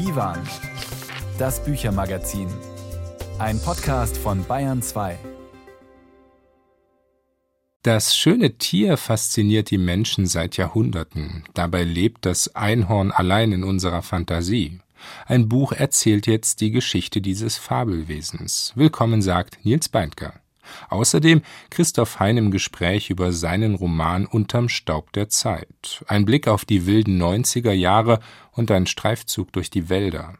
Divan, das Büchermagazin. Ein Podcast von Bayern 2. Das schöne Tier fasziniert die Menschen seit Jahrhunderten. Dabei lebt das Einhorn allein in unserer Fantasie. Ein Buch erzählt jetzt die Geschichte dieses Fabelwesens. Willkommen sagt Nils Beindker. Außerdem Christoph Hein im Gespräch über seinen Roman Unterm Staub der Zeit. Ein Blick auf die wilden 90er Jahre und ein Streifzug durch die Wälder.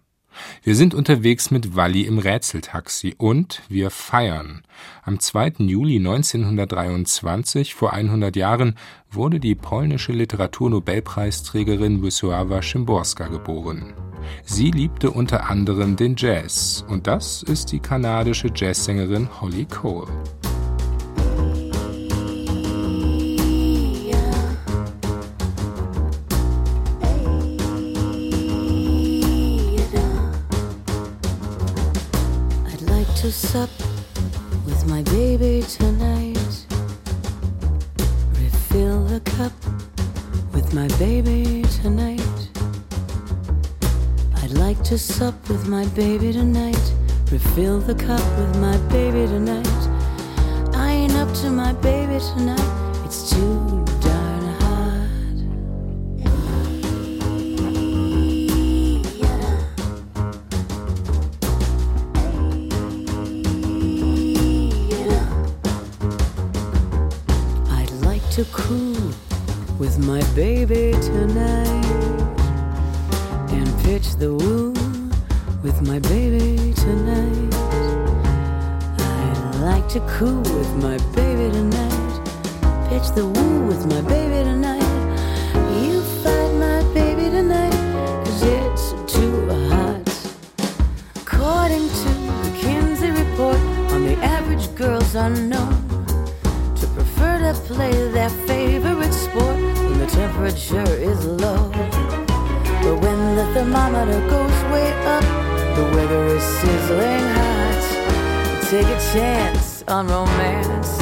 Wir sind unterwegs mit Walli im Rätseltaxi und wir feiern. Am 2. Juli 1923, vor 100 Jahren, wurde die polnische Literaturnobelpreisträgerin Wisława Szymborska geboren. Sie liebte unter anderem den Jazz und das ist die kanadische Jazzsängerin Holly Cole. To sup with my baby tonight. Refill the cup with my baby tonight. I'd like to sup with my baby tonight. Refill the cup with my baby tonight. I ain't up to my baby tonight. It's too to cool with my baby tonight and pitch the woo with my baby tonight. I like to cool with my baby tonight, pitch the woo with my baby tonight. You fight my baby tonight, cause it's too hot. According to the Kinsey report on the average girl's unknown play their favorite sport when the temperature is low. But when the thermometer goes way up, the weather is sizzling hot. Take a chance on romance,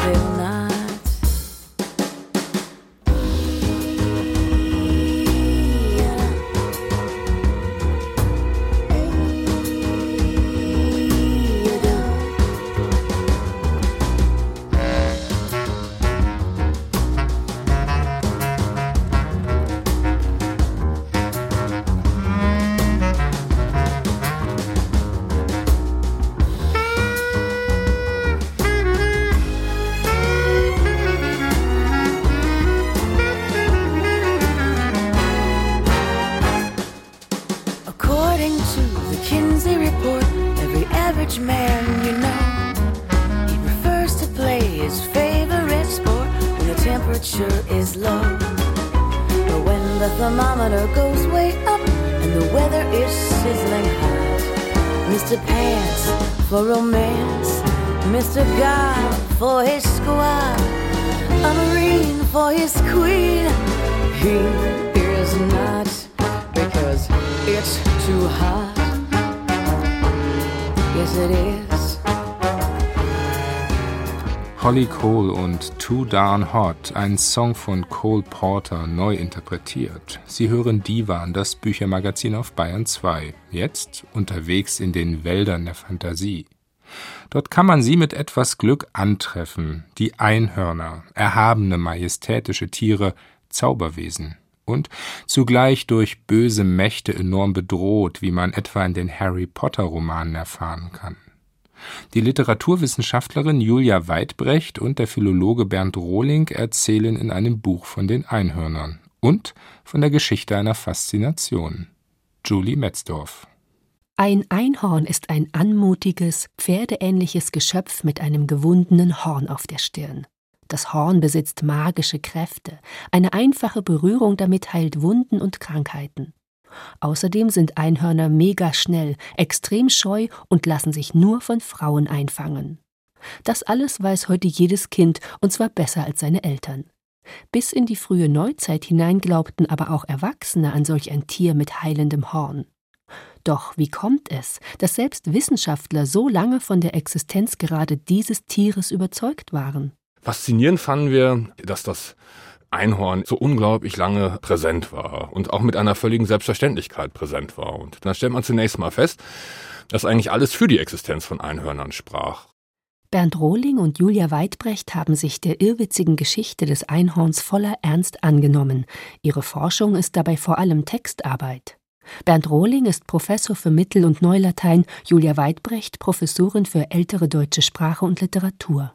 they'll not. Darn Hot, ein Song von Cole Porter, neu interpretiert. Sie hören Divan, das Büchermagazin auf Bayern 2. Jetzt unterwegs in den Wäldern der Fantasie. Dort kann man sie mit etwas Glück antreffen, die Einhörner, erhabene majestätische Tiere, Zauberwesen und zugleich durch böse Mächte enorm bedroht, wie man etwa in den Harry Potter Romanen erfahren kann. Die Literaturwissenschaftlerin Julia Weidbrecht und der Philologe Bernd Rohling erzählen in einem Buch von den Einhörnern und von der Geschichte einer Faszination. Julie Metzdorf. Ein Einhorn ist ein anmutiges, pferdeähnliches Geschöpf mit einem gewundenen Horn auf der Stirn. Das Horn besitzt magische Kräfte, eine einfache Berührung damit heilt Wunden und Krankheiten. Außerdem sind Einhörner mega schnell, extrem scheu und lassen sich nur von Frauen einfangen. Das alles weiß heute jedes Kind, und zwar besser als seine Eltern. Bis in die frühe Neuzeit hinein glaubten aber auch Erwachsene an solch ein Tier mit heilendem Horn. Doch wie kommt es, dass selbst Wissenschaftler so lange von der Existenz gerade dieses Tieres überzeugt waren? Faszinierend fanden wir, dass das Einhorn so unglaublich lange präsent war und auch mit einer völligen Selbstverständlichkeit präsent war. Und dann stellt man zunächst mal fest, dass eigentlich alles für die Existenz von Einhörnern sprach. Bernd Rohling und Julia Weidbrecht haben sich der irrwitzigen Geschichte des Einhorns voller Ernst angenommen. Ihre Forschung ist dabei vor allem Textarbeit. Bernd Rohling ist Professor für Mittel- und Neulatein, Julia Weidbrecht Professorin für ältere deutsche Sprache und Literatur.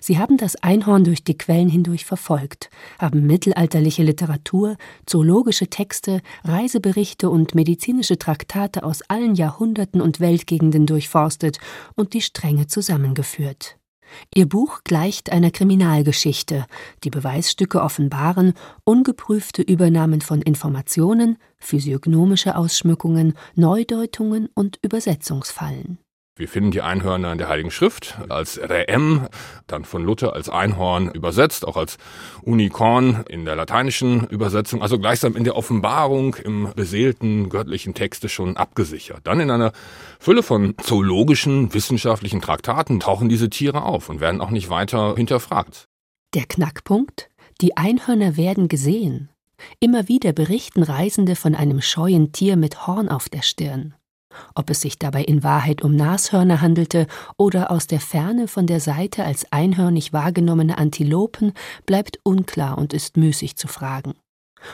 Sie haben das Einhorn durch die Quellen hindurch verfolgt, haben mittelalterliche Literatur, zoologische Texte, Reiseberichte und medizinische Traktate aus allen Jahrhunderten und Weltgegenden durchforstet und die Stränge zusammengeführt. Ihr Buch gleicht einer Kriminalgeschichte, die Beweisstücke offenbaren, ungeprüfte Übernahmen von Informationen, physiognomische Ausschmückungen, Neudeutungen und Übersetzungsfallen. Wir finden die Einhörner in der Heiligen Schrift als Reem, dann von Luther als Einhorn übersetzt, auch als Unikorn in der lateinischen Übersetzung, also gleichsam in der Offenbarung im beseelten göttlichen Texte schon abgesichert. Dann in einer Fülle von zoologischen, wissenschaftlichen Traktaten tauchen diese Tiere auf und werden auch nicht weiter hinterfragt. Der Knackpunkt? Die Einhörner werden gesehen. Immer wieder berichten Reisende von einem scheuen Tier mit Horn auf der Stirn. Ob es sich dabei in Wahrheit um Nashörner handelte oder aus der Ferne von der Seite als einhörnig wahrgenommene Antilopen, bleibt unklar und ist müßig zu fragen.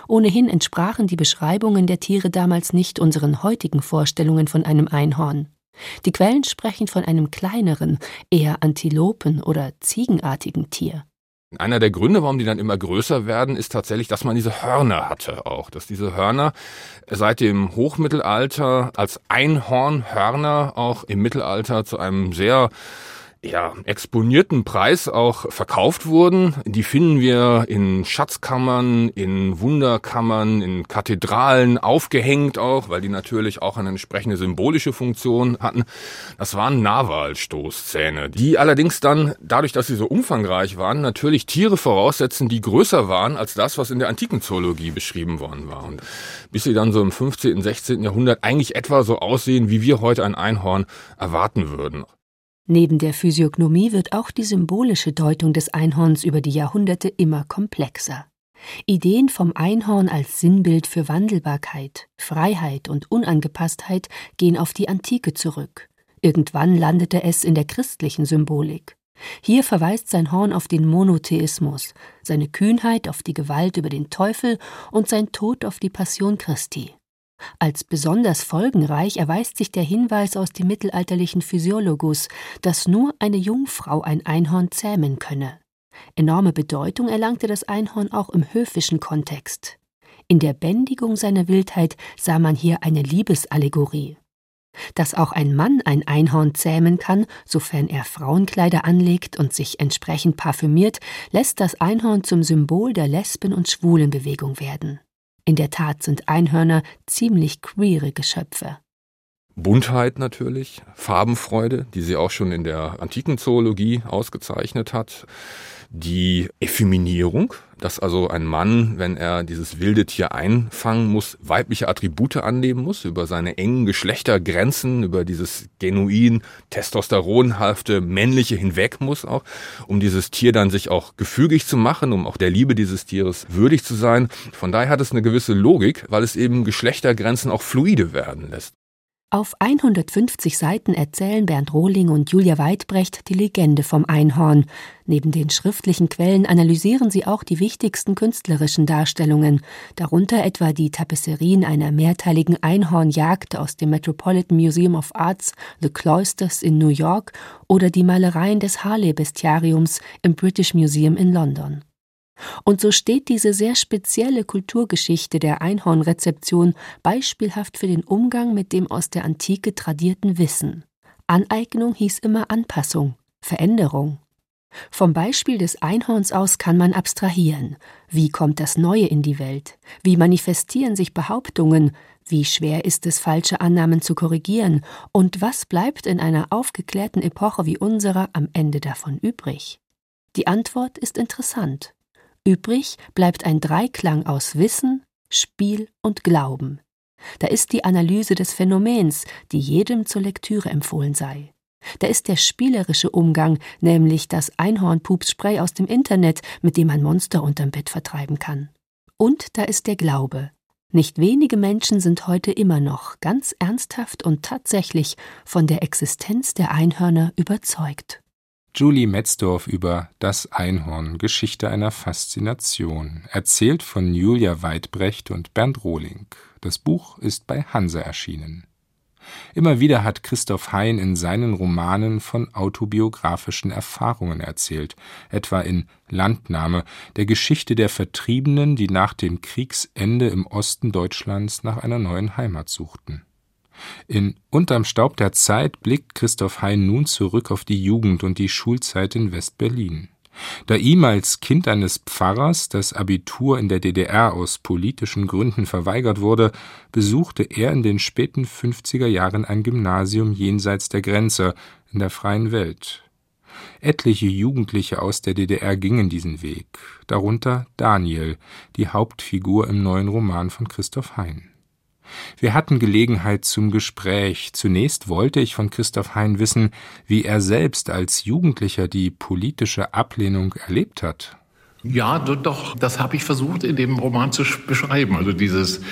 Ohnehin entsprachen die Beschreibungen der Tiere damals nicht unseren heutigen Vorstellungen von einem Einhorn. Die Quellen sprechen von einem kleineren, eher Antilopen- oder Ziegenartigen Tier. Einer der Gründe, warum die dann immer größer werden, ist tatsächlich, dass man diese Hörner hatte auch. Dass diese Hörner seit dem Hochmittelalter als Einhornhörner auch im Mittelalter zu einem sehr ja, exponierten Preis auch verkauft wurden. Die finden wir in Schatzkammern, in Wunderkammern, in Kathedralen aufgehängt auch, weil die natürlich auch eine entsprechende symbolische Funktion hatten. Das waren Narwalstoßzähne, die allerdings dann, dadurch, dass sie so umfangreich waren, natürlich Tiere voraussetzen, die größer waren als das, was in der antiken Zoologie beschrieben worden war. Und bis sie dann so im 15., 16. Jahrhundert eigentlich etwa so aussehen, wie wir heute ein Einhorn erwarten würden. Neben der Physiognomie wird auch die symbolische Deutung des Einhorns über die Jahrhunderte immer komplexer. Ideen vom Einhorn als Sinnbild für Wandelbarkeit, Freiheit und Unangepasstheit gehen auf die Antike zurück. Irgendwann landete es in der christlichen Symbolik. Hier verweist sein Horn auf den Monotheismus, seine Kühnheit auf die Gewalt über den Teufel und sein Tod auf die Passion Christi. Als besonders folgenreich erweist sich der Hinweis aus dem mittelalterlichen Physiologus, dass nur eine Jungfrau ein Einhorn zähmen könne. Enorme Bedeutung erlangte das Einhorn auch im höfischen Kontext. In der Bändigung seiner Wildheit sah man hier eine Liebesallegorie. Dass auch ein Mann ein Einhorn zähmen kann, sofern er Frauenkleider anlegt und sich entsprechend parfümiert, lässt das Einhorn zum Symbol der Lesben- und Schwulenbewegung werden. In der Tat sind Einhörner ziemlich queere Geschöpfe. Buntheit natürlich, Farbenfreude, die sie auch schon in der antiken Zoologie ausgezeichnet hat die Effeminierung, dass also ein Mann, wenn er dieses wilde Tier einfangen muss, weibliche Attribute annehmen muss, über seine engen Geschlechtergrenzen, über dieses genuin testosteronhafte männliche hinweg muss auch, um dieses Tier dann sich auch gefügig zu machen, um auch der Liebe dieses Tieres würdig zu sein. Von daher hat es eine gewisse Logik, weil es eben Geschlechtergrenzen auch fluide werden lässt. Auf 150 Seiten erzählen Bernd Rohling und Julia Weidbrecht die Legende vom Einhorn. Neben den schriftlichen Quellen analysieren sie auch die wichtigsten künstlerischen Darstellungen, darunter etwa die Tapisserien einer mehrteiligen Einhornjagd aus dem Metropolitan Museum of Arts, The Cloisters in New York oder die Malereien des Harley-Bestiariums im British Museum in London. Und so steht diese sehr spezielle Kulturgeschichte der Einhornrezeption beispielhaft für den Umgang mit dem aus der Antike tradierten Wissen. Aneignung hieß immer Anpassung, Veränderung. Vom Beispiel des Einhorns aus kann man abstrahieren. Wie kommt das Neue in die Welt? Wie manifestieren sich Behauptungen? Wie schwer ist es, falsche Annahmen zu korrigieren? Und was bleibt in einer aufgeklärten Epoche wie unserer am Ende davon übrig? Die Antwort ist interessant. Übrig bleibt ein Dreiklang aus Wissen, Spiel und Glauben. Da ist die Analyse des Phänomens, die jedem zur Lektüre empfohlen sei. Da ist der spielerische Umgang, nämlich das Einhornpupsspray aus dem Internet, mit dem man Monster unterm Bett vertreiben kann. Und da ist der Glaube. Nicht wenige Menschen sind heute immer noch ganz ernsthaft und tatsächlich von der Existenz der Einhörner überzeugt. Julie Metzdorf über Das Einhorn, Geschichte einer Faszination, erzählt von Julia Weidbrecht und Bernd Rohling. Das Buch ist bei Hanse erschienen. Immer wieder hat Christoph Hein in seinen Romanen von autobiografischen Erfahrungen erzählt, etwa in Landnahme, der Geschichte der Vertriebenen, die nach dem Kriegsende im Osten Deutschlands nach einer neuen Heimat suchten. In Unterm Staub der Zeit blickt Christoph Hein nun zurück auf die Jugend und die Schulzeit in West-Berlin. Da ihm als Kind eines Pfarrers das Abitur in der DDR aus politischen Gründen verweigert wurde, besuchte er in den späten 50er Jahren ein Gymnasium jenseits der Grenze in der freien Welt. Etliche Jugendliche aus der DDR gingen diesen Weg, darunter Daniel, die Hauptfigur im neuen Roman von Christoph Hein. Wir hatten Gelegenheit zum Gespräch. Zunächst wollte ich von Christoph Hein wissen, wie er selbst als Jugendlicher die politische Ablehnung erlebt hat. Ja, doch, das habe ich versucht in dem Roman zu beschreiben. Also dieses,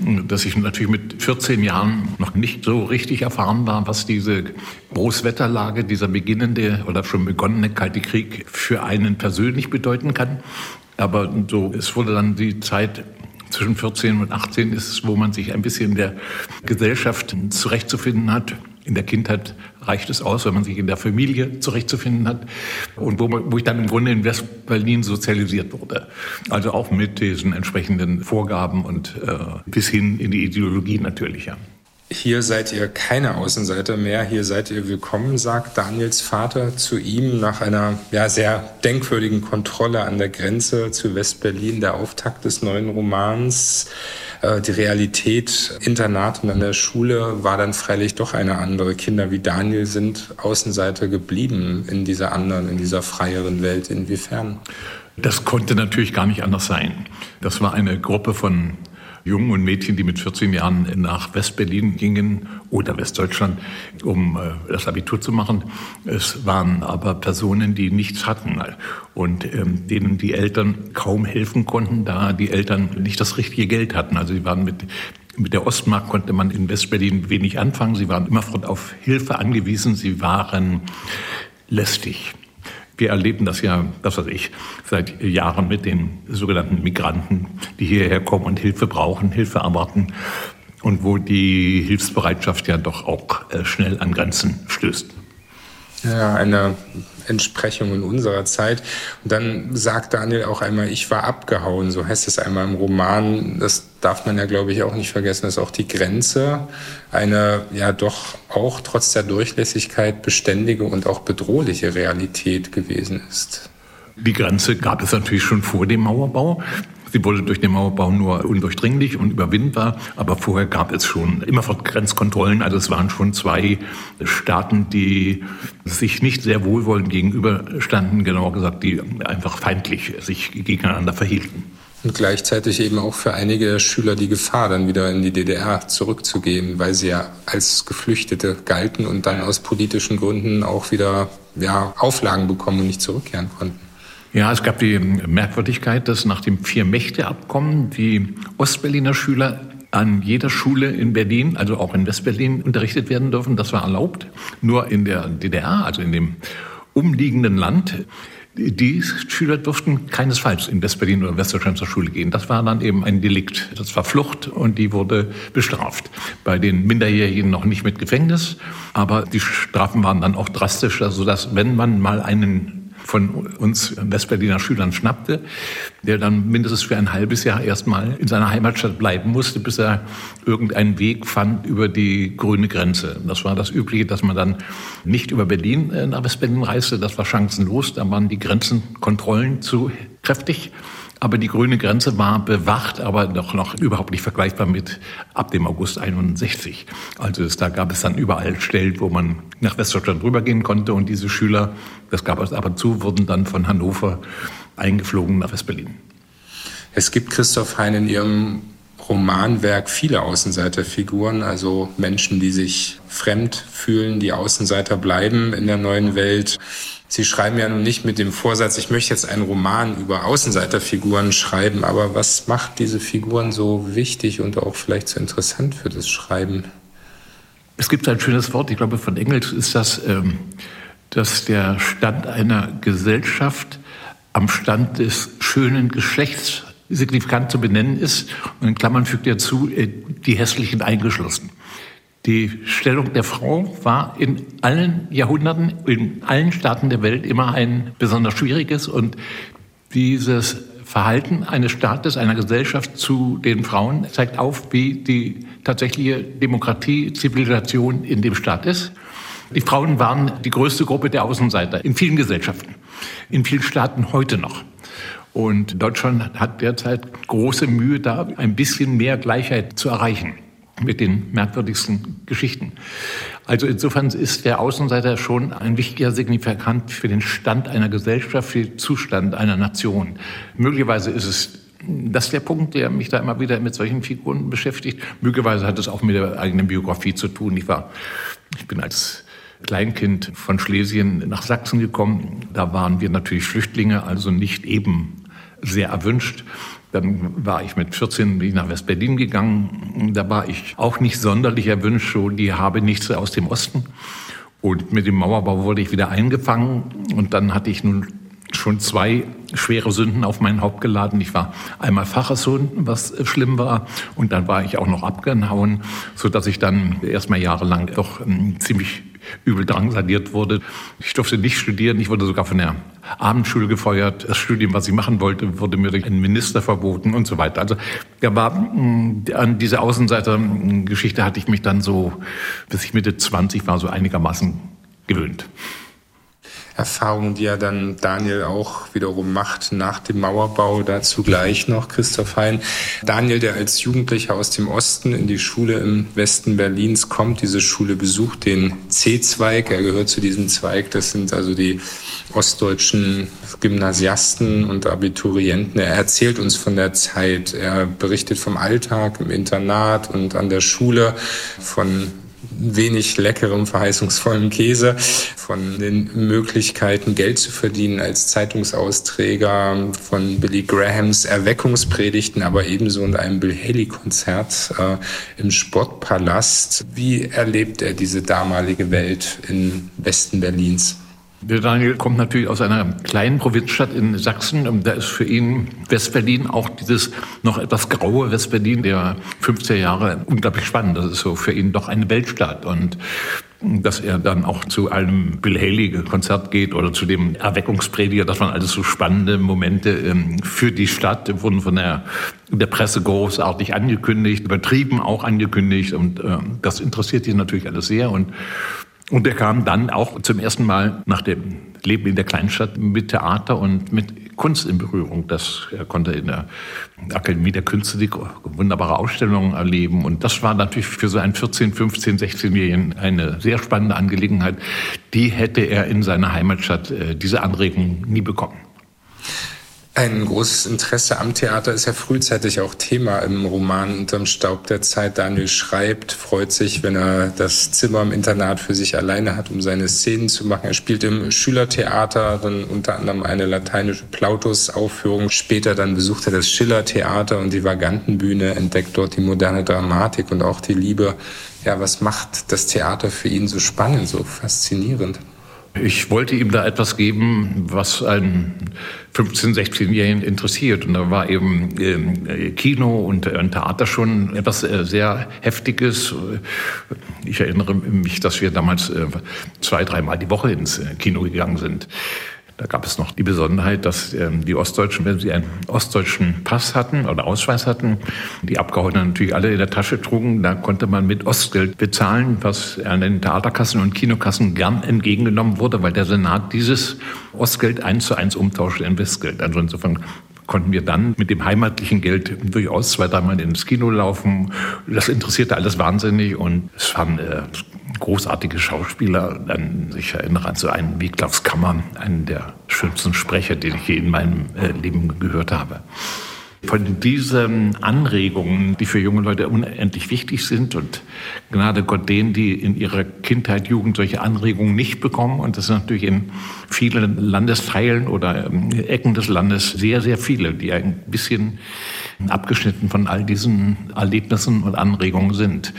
dass ich natürlich mit 14 Jahren noch nicht so richtig erfahren war, was diese Großwetterlage, dieser beginnende oder schon begonnene Kalte Krieg für einen persönlich bedeuten kann. Aber so, es wurde dann die Zeit zwischen 14 und 18 ist es, wo man sich ein bisschen in der Gesellschaft zurechtzufinden hat. In der Kindheit reicht es aus, wenn man sich in der Familie zurechtzufinden hat. Und wo, wo ich dann im Grunde in West-Berlin sozialisiert wurde. Also auch mit diesen entsprechenden Vorgaben und äh, bis hin in die Ideologie natürlich, ja. Hier seid ihr keine Außenseiter mehr, hier seid ihr willkommen, sagt Daniels Vater zu ihm nach einer ja, sehr denkwürdigen Kontrolle an der Grenze zu Westberlin, der Auftakt des neuen Romans. Äh, die Realität, Internat und an der Schule war dann freilich doch eine andere. Kinder wie Daniel sind Außenseiter geblieben in dieser anderen, in dieser freieren Welt. Inwiefern? Das konnte natürlich gar nicht anders sein. Das war eine Gruppe von Jungen und Mädchen, die mit 14 Jahren nach Westberlin gingen oder Westdeutschland, um äh, das Abitur zu machen. Es waren aber Personen, die nichts hatten und ähm, denen die Eltern kaum helfen konnten, da die Eltern nicht das richtige Geld hatten. Also sie waren mit mit der Ostmark konnte man in Westberlin wenig anfangen. Sie waren immerfort auf Hilfe angewiesen. Sie waren lästig. Wir erleben das ja, das weiß ich, seit Jahren mit den sogenannten Migranten, die hierher kommen und Hilfe brauchen, Hilfe erwarten und wo die Hilfsbereitschaft ja doch auch äh, schnell an Grenzen stößt. Ja, eine Entsprechung in unserer Zeit. Und dann sagt Daniel auch einmal, ich war abgehauen, so heißt es einmal im Roman. Das darf man ja, glaube ich, auch nicht vergessen, dass auch die Grenze eine ja doch auch trotz der Durchlässigkeit beständige und auch bedrohliche Realität gewesen ist. Die Grenze gab es natürlich schon vor dem Mauerbau. Sie wurde durch den Mauerbau nur undurchdringlich und überwindbar, aber vorher gab es schon immerfort Grenzkontrollen. Also es waren schon zwei Staaten, die sich nicht sehr wohlwollend gegenüberstanden, genauer gesagt, die einfach feindlich sich gegeneinander verhielten. Und gleichzeitig eben auch für einige Schüler die Gefahr, dann wieder in die DDR zurückzugehen, weil sie ja als Geflüchtete galten und dann aus politischen Gründen auch wieder ja, Auflagen bekommen und nicht zurückkehren konnten. Ja, es gab die Merkwürdigkeit, dass nach dem Vier-Mächte-Abkommen die Ostberliner Schüler an jeder Schule in Berlin, also auch in Westberlin, unterrichtet werden dürfen. Das war erlaubt. Nur in der DDR, also in dem umliegenden Land, die Schüler durften keinesfalls in Westberlin oder Westdeutschland zur Schule gehen. Das war dann eben ein Delikt. Das war Flucht und die wurde bestraft. Bei den Minderjährigen noch nicht mit Gefängnis, aber die Strafen waren dann auch drastischer, sodass wenn man mal einen von uns Westberliner Schülern schnappte, der dann mindestens für ein halbes Jahr erstmal in seiner Heimatstadt bleiben musste, bis er irgendeinen Weg fand über die grüne Grenze. Das war das Übliche, dass man dann nicht über Berlin äh, nach Westberlin reiste. Das war chancenlos. Da waren die Grenzenkontrollen zu kräftig. Aber die grüne Grenze war bewacht, aber doch noch überhaupt nicht vergleichbar mit ab dem August 61. Also es, da gab es dann überall Stellen, wo man nach Westdeutschland rübergehen konnte und diese Schüler, das gab es ab und zu, wurden dann von Hannover eingeflogen nach Westberlin. Es gibt Christoph Hein in Ihrem Romanwerk viele Außenseiterfiguren, also Menschen, die sich fremd fühlen, die Außenseiter bleiben in der neuen Welt. Sie schreiben ja nun nicht mit dem Vorsatz, ich möchte jetzt einen Roman über Außenseiterfiguren schreiben, aber was macht diese Figuren so wichtig und auch vielleicht so interessant für das Schreiben? Es gibt ein schönes Wort, ich glaube von Engels ist das, ähm, dass der Stand einer Gesellschaft am Stand des schönen Geschlechts signifikant zu benennen ist. Und in Klammern fügt er zu, äh, die hässlichen eingeschlossen. Die Stellung der Frau war in allen Jahrhunderten, in allen Staaten der Welt immer ein besonders schwieriges und dieses Verhalten eines Staates, einer Gesellschaft zu den Frauen zeigt auf, wie die tatsächliche Demokratie, Zivilisation in dem Staat ist. Die Frauen waren die größte Gruppe der Außenseiter in vielen Gesellschaften, in vielen Staaten heute noch. Und Deutschland hat derzeit große Mühe da, ein bisschen mehr Gleichheit zu erreichen mit den merkwürdigsten Geschichten. Also insofern ist der Außenseiter schon ein wichtiger Signifikant für den Stand einer Gesellschaft, für den Zustand einer Nation. Möglicherweise ist es das ist der Punkt, der mich da immer wieder mit solchen Figuren beschäftigt. Möglicherweise hat es auch mit der eigenen Biografie zu tun. Ich war, ich bin als Kleinkind von Schlesien nach Sachsen gekommen. Da waren wir natürlich Flüchtlinge, also nicht eben sehr erwünscht. Dann war ich mit 14 bin ich nach West-Berlin gegangen. Da war ich auch nicht sonderlich erwünscht, schon die habe nichts aus dem Osten. Und mit dem Mauerbau wurde ich wieder eingefangen. Und dann hatte ich nun schon zwei schwere Sünden auf mein Haupt geladen. Ich war einmal Pfarrerssohn, was schlimm war, und dann war ich auch noch abgehauen, so dass ich dann erstmal jahrelang doch ähm, ziemlich übel drangsaliert wurde. Ich durfte nicht studieren, ich wurde sogar von der Abendschule gefeuert. Das Studium, was ich machen wollte, wurde mir durch einen Minister verboten und so weiter. Also da war mm, an diese Außenseiter-Geschichte hatte ich mich dann so, bis ich Mitte 20 war, so einigermaßen gewöhnt. Erfahrungen, die ja dann Daniel auch wiederum macht nach dem Mauerbau, dazu gleich noch Christoph Hein. Daniel, der als Jugendlicher aus dem Osten in die Schule im Westen Berlins kommt, diese Schule besucht den C-Zweig, er gehört zu diesem Zweig, das sind also die ostdeutschen Gymnasiasten und Abiturienten. Er erzählt uns von der Zeit, er berichtet vom Alltag im Internat und an der Schule, von wenig leckerem, verheißungsvollem Käse, von den Möglichkeiten, Geld zu verdienen als Zeitungsausträger, von Billy Grahams Erweckungspredigten, aber ebenso in einem Bill Haley-Konzert äh, im Sportpalast. Wie erlebt er diese damalige Welt im Westen Berlins? Der Daniel kommt natürlich aus einer kleinen Provinzstadt in Sachsen. Und da ist für ihn Westberlin auch dieses noch etwas graue Westberlin der 50er Jahre unglaublich spannend. Das ist so für ihn doch eine Weltstadt. Und dass er dann auch zu einem Bill Haley-Konzert geht oder zu dem Erweckungsprediger. Das waren alles so spannende Momente ähm, für die Stadt, wurden von der, der Presse großartig angekündigt, übertrieben auch angekündigt. Und äh, das interessiert ihn natürlich alles sehr. Und und er kam dann auch zum ersten Mal nach dem Leben in der Kleinstadt mit Theater und mit Kunst in Berührung. Das er konnte in der Akademie der Künste die wunderbare Ausstellungen erleben. Und das war natürlich für so einen 14, 15, 16-Jährigen eine sehr spannende Angelegenheit. Die hätte er in seiner Heimatstadt äh, diese Anregung nie bekommen. Ein großes Interesse am Theater ist ja frühzeitig auch Thema im Roman Unterm Staub der Zeit. Daniel schreibt, freut sich, wenn er das Zimmer im Internat für sich alleine hat, um seine Szenen zu machen. Er spielt im Schülertheater, dann unter anderem eine lateinische Plautus-Aufführung. Später dann besucht er das Schillertheater und die Vagantenbühne, entdeckt dort die moderne Dramatik und auch die Liebe. Ja, was macht das Theater für ihn so spannend, so faszinierend? Ich wollte ihm da etwas geben, was einen 15-, 16-Jährigen interessiert. Und da war eben äh, Kino und äh, Theater schon etwas äh, sehr Heftiges. Ich erinnere mich, dass wir damals äh, zwei, dreimal die Woche ins äh, Kino gegangen sind. Da gab es noch die Besonderheit, dass ähm, die Ostdeutschen, wenn sie einen ostdeutschen Pass hatten oder Ausweis hatten, die Abgeordneten natürlich alle in der Tasche trugen. Da konnte man mit Ostgeld bezahlen, was an den Theaterkassen und Kinokassen gern entgegengenommen wurde, weil der Senat dieses Ostgeld eins zu eins umtauschte in Westgeld. Also insofern konnten wir dann mit dem heimatlichen Geld durchaus zwei, dreimal ins Kino laufen. Das interessierte alles wahnsinnig und es waren äh, großartige Schauspieler. Ich erinnere an so einen wie Kammer, einen der schönsten Sprecher, den ich je in meinem äh, Leben gehört habe. von diesen Anregungen, die für junge Leute unendlich wichtig sind und Gnade Gott denen, die in ihrer Kindheit, Jugend solche Anregungen nicht bekommen. Und das sind natürlich in vielen Landesteilen oder ähm, Ecken des Landes sehr, sehr viele, die ein bisschen abgeschnitten von all diesen Erlebnissen und Anregungen sind,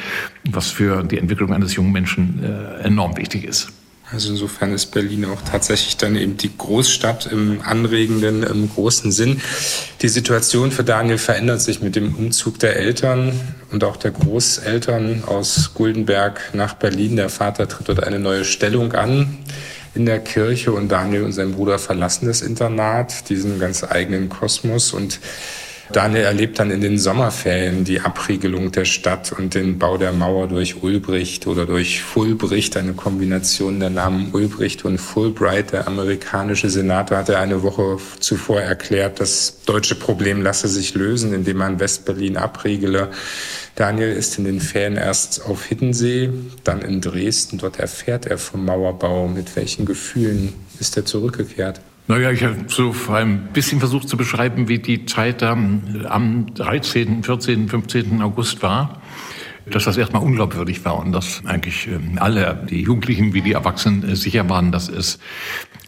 was für die Entwicklung eines jungen Menschen äh, enorm wichtig ist. Also insofern ist Berlin auch tatsächlich dann eben die Großstadt im anregenden, im großen Sinn. Die Situation für Daniel verändert sich mit dem Umzug der Eltern und auch der Großeltern aus Guldenberg nach Berlin. Der Vater tritt dort eine neue Stellung an in der Kirche und Daniel und sein Bruder verlassen das Internat, diesen ganz eigenen Kosmos und Daniel erlebt dann in den Sommerferien die Abriegelung der Stadt und den Bau der Mauer durch Ulbricht oder durch Fulbricht, eine Kombination der Namen Ulbricht und Fulbright. Der amerikanische Senator hatte eine Woche zuvor erklärt, das deutsche Problem lasse sich lösen, indem man Westberlin abriegele. Daniel ist in den Ferien erst auf Hiddensee, dann in Dresden. Dort erfährt er vom Mauerbau. Mit welchen Gefühlen ist er zurückgekehrt? Naja, ich habe so ein bisschen versucht zu beschreiben, wie die Zeit am, am 13., 14., 15. August war dass das erstmal unglaubwürdig war und dass eigentlich ähm, alle, die Jugendlichen wie die Erwachsenen, äh, sicher waren, dass es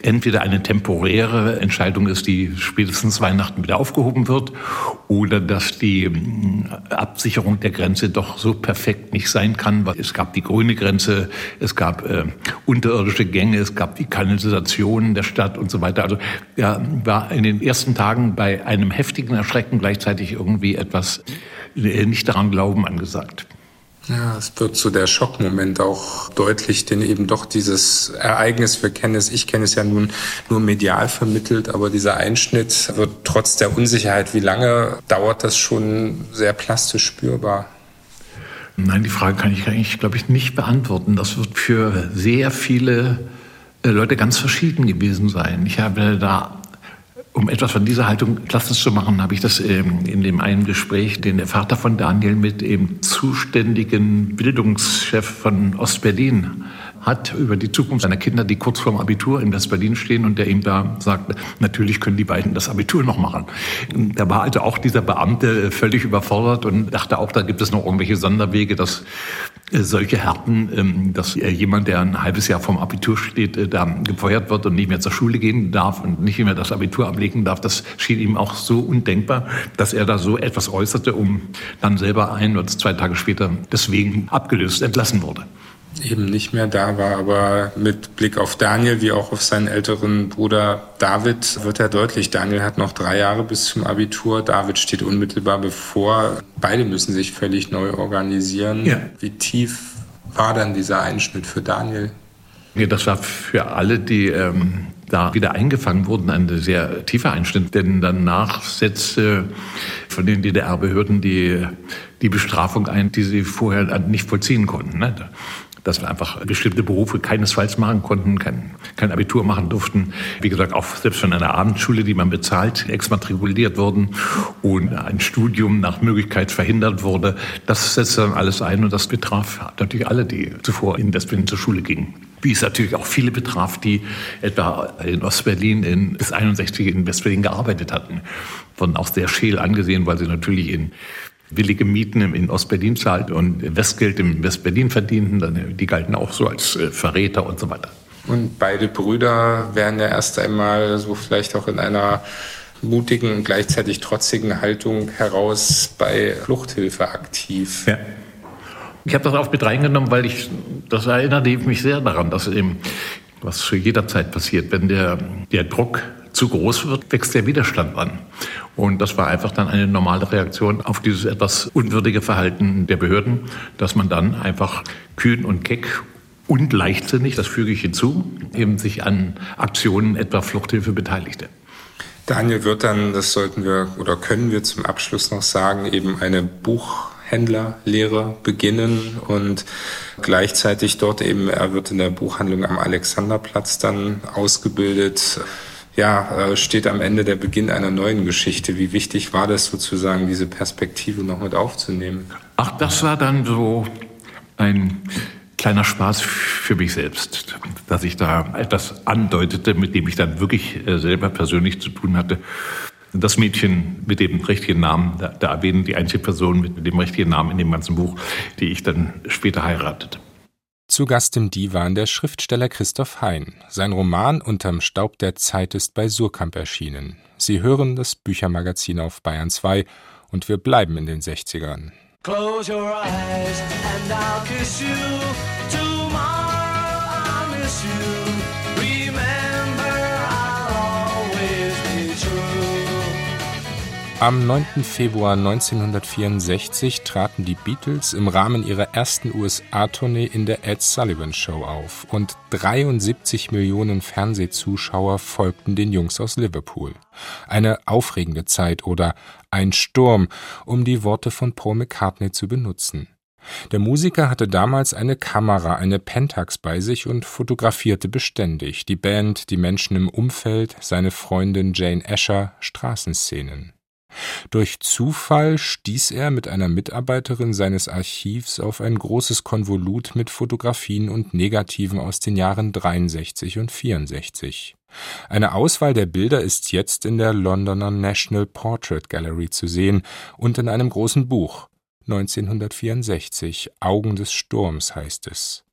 entweder eine temporäre Entscheidung ist, die spätestens Weihnachten wieder aufgehoben wird, oder dass die ähm, Absicherung der Grenze doch so perfekt nicht sein kann. Weil es gab die grüne Grenze, es gab äh, unterirdische Gänge, es gab die Kanalisation der Stadt und so weiter. Also ja, war in den ersten Tagen bei einem heftigen Erschrecken gleichzeitig irgendwie etwas äh, nicht daran glauben angesagt. Ja, es wird so der Schockmoment auch deutlich, den eben doch dieses Ereignis, wir kennen es, ich kenne es ja nun nur medial vermittelt, aber dieser Einschnitt wird trotz der Unsicherheit, wie lange dauert das schon sehr plastisch spürbar? Nein, die Frage kann ich eigentlich, glaube ich, nicht beantworten. Das wird für sehr viele äh, Leute ganz verschieden gewesen sein. Ich habe da um etwas von dieser Haltung klassisch zu machen, habe ich das ähm, in dem einen Gespräch, den der Vater von Daniel mit dem zuständigen Bildungschef von Ostberlin hat über die Zukunft seiner Kinder, die kurz vorm Abitur in West-Berlin stehen und der ihm da sagt, natürlich können die beiden das Abitur noch machen. Da war also auch dieser Beamte völlig überfordert und dachte auch, da gibt es noch irgendwelche Sonderwege, dass äh, solche Härten, ähm, dass jemand, der ein halbes Jahr vom Abitur steht, äh, da gefeuert wird und nicht mehr zur Schule gehen darf und nicht mehr das Abitur ablegen darf, das schien ihm auch so undenkbar, dass er da so etwas äußerte, um dann selber ein oder zwei Tage später deswegen abgelöst, entlassen wurde eben nicht mehr da war. Aber mit Blick auf Daniel wie auch auf seinen älteren Bruder David wird er deutlich. Daniel hat noch drei Jahre bis zum Abitur. David steht unmittelbar bevor. Beide müssen sich völlig neu organisieren. Ja. Wie tief war dann dieser Einschnitt für Daniel? Ja, das war für alle, die ähm, da wieder eingefangen wurden, ein sehr tiefer Einschnitt. Denn danach setzte von den DDR-Behörden die, die Bestrafung ein, die sie vorher nicht vollziehen konnten. Ne? Dass wir einfach bestimmte Berufe keinesfalls machen konnten, kein, kein Abitur machen durften. Wie gesagt, auch selbst von einer Abendschule, die man bezahlt, exmatrikuliert wurden und ein Studium nach Möglichkeit verhindert wurde. Das setzte dann alles ein und das betraf natürlich alle, die zuvor in Westberlin zur Schule gingen. Wie es natürlich auch viele betraf, die etwa in Ostberlin in, bis 61 in Westberlin gearbeitet hatten. Wurden auch sehr scheel angesehen, weil sie natürlich in willige Mieten in Ostberlin zahlt und Westgeld im Westberlin verdienten, die galten auch so als äh, Verräter und so weiter. Und beide Brüder wären ja erst einmal so vielleicht auch in einer mutigen und gleichzeitig trotzigen Haltung heraus bei Fluchthilfe aktiv. Ja. Ich habe das auch mit reingenommen, weil ich, das erinnerte mich sehr daran, dass eben, was zu jeder Zeit passiert, wenn der, der Druck zu groß wird, wächst der Widerstand an. Und das war einfach dann eine normale Reaktion auf dieses etwas unwürdige Verhalten der Behörden, dass man dann einfach kühn und keck und leichtsinnig, das füge ich hinzu, eben sich an Aktionen etwa Fluchthilfe beteiligte. Daniel wird dann, das sollten wir oder können wir zum Abschluss noch sagen, eben eine Buchhändlerlehre beginnen und gleichzeitig dort eben, er wird in der Buchhandlung am Alexanderplatz dann ausgebildet ja, äh, steht am Ende der Beginn einer neuen Geschichte. Wie wichtig war das sozusagen, diese Perspektive noch mit aufzunehmen? Ach, das war dann so ein kleiner Spaß für mich selbst, dass ich da etwas andeutete, mit dem ich dann wirklich äh, selber persönlich zu tun hatte. Das Mädchen mit dem richtigen Namen, da, da erwähnen die einzige Person mit dem richtigen Namen in dem ganzen Buch, die ich dann später heiratete. Zu Gast im Divan der Schriftsteller Christoph Hein. Sein Roman Unterm Staub der Zeit ist bei Surkamp erschienen. Sie hören das Büchermagazin auf Bayern 2 und wir bleiben in den 60ern. Close your eyes and I'll kiss you. Tomorrow I'll miss you. Am 9. Februar 1964 traten die Beatles im Rahmen ihrer ersten USA-Tournee in der Ed Sullivan Show auf und 73 Millionen Fernsehzuschauer folgten den Jungs aus Liverpool. Eine aufregende Zeit oder ein Sturm, um die Worte von Paul McCartney zu benutzen. Der Musiker hatte damals eine Kamera, eine Pentax bei sich und fotografierte beständig die Band, die Menschen im Umfeld, seine Freundin Jane Asher, Straßenszenen. Durch Zufall stieß er mit einer Mitarbeiterin seines Archivs auf ein großes Konvolut mit Fotografien und Negativen aus den Jahren 63 und 64. Eine Auswahl der Bilder ist jetzt in der Londoner National Portrait Gallery zu sehen und in einem großen Buch. 1964 Augen des Sturms heißt es.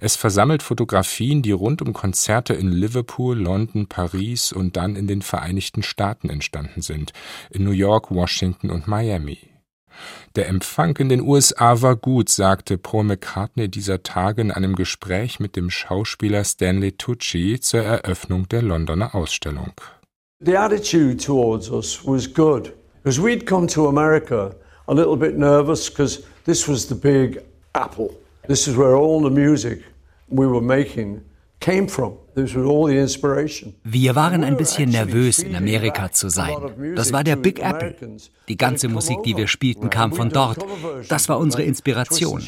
Es versammelt Fotografien, die rund um Konzerte in Liverpool, London, Paris und dann in den Vereinigten Staaten entstanden sind, in New York, Washington und Miami. Der Empfang in den USA war gut, sagte Paul McCartney dieser Tage in einem Gespräch mit dem Schauspieler Stanley Tucci zur Eröffnung der Londoner Ausstellung. The attitude towards us was good, because we'd come to America a little bit nervous because this was the big apple. This is where all the music we were making came from. Wir waren ein bisschen nervös, in Amerika zu sein. Das war der Big Apple. Die ganze Musik, die wir spielten, kam von dort. Das war unsere Inspiration.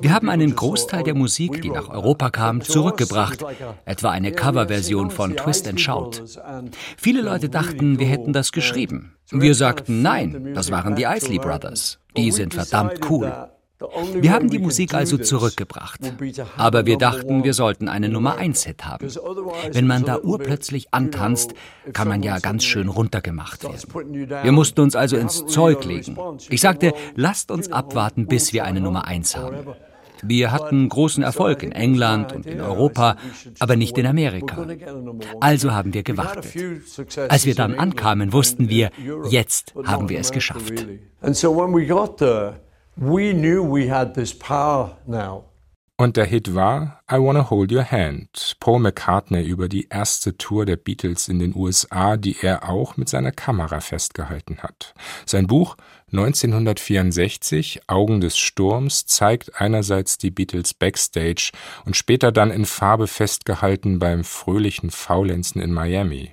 Wir haben einen Großteil der Musik, die nach Europa kam, zurückgebracht. Etwa eine Coverversion von Twist and Shout. Viele Leute dachten, wir hätten das geschrieben. Wir sagten, nein, das waren die Isley Brothers. Die sind verdammt cool. Wir haben die Musik also zurückgebracht. Aber wir dachten, wir sollten einen Nummer 1 Hit haben. Wenn man da urplötzlich antanzt, kann man ja ganz schön runtergemacht werden. Wir mussten uns also ins Zeug legen. Ich sagte, lasst uns abwarten, bis wir eine Nummer 1 haben. Wir hatten großen Erfolg in England und in Europa, aber nicht in Amerika. Also haben wir gewartet. Als wir dann ankamen, wussten wir, jetzt haben wir es geschafft. We knew we had this power now. Und der Hit war I Wanna Hold Your Hand, Paul McCartney über die erste Tour der Beatles in den USA, die er auch mit seiner Kamera festgehalten hat. Sein Buch 1964 Augen des Sturms zeigt einerseits die Beatles backstage und später dann in Farbe festgehalten beim fröhlichen Faulenzen in Miami.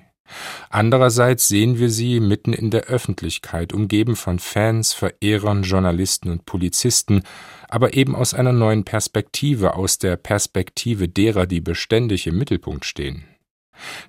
Andererseits sehen wir sie mitten in der Öffentlichkeit, umgeben von Fans, Verehrern, Journalisten und Polizisten, aber eben aus einer neuen Perspektive, aus der Perspektive derer, die beständig im Mittelpunkt stehen.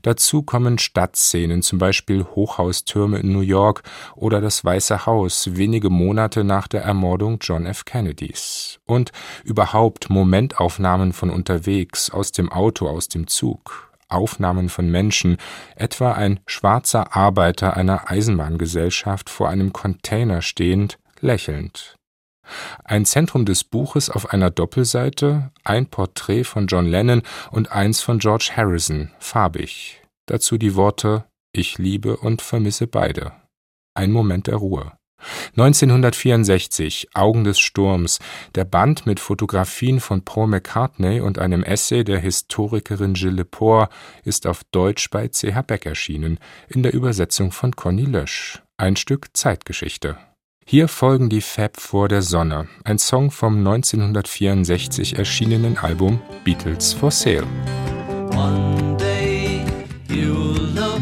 Dazu kommen Stadtszenen, zum Beispiel Hochhaustürme in New York oder das Weiße Haus wenige Monate nach der Ermordung John F. Kennedys. Und überhaupt Momentaufnahmen von unterwegs, aus dem Auto, aus dem Zug. Aufnahmen von Menschen, etwa ein schwarzer Arbeiter einer Eisenbahngesellschaft vor einem Container stehend, lächelnd. Ein Zentrum des Buches auf einer Doppelseite, ein Porträt von John Lennon und eins von George Harrison, farbig. Dazu die Worte Ich liebe und vermisse beide. Ein Moment der Ruhe. 1964 Augen des Sturms, der Band mit Fotografien von Paul McCartney und einem Essay der Historikerin Gilles Lepore ist auf Deutsch bei CH Beck erschienen, in der Übersetzung von Conny Lösch. Ein Stück Zeitgeschichte. Hier folgen die Fab vor der Sonne, ein Song vom 1964 erschienenen Album Beatles for Sale. One day you'll look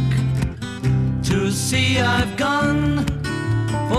to see I've gone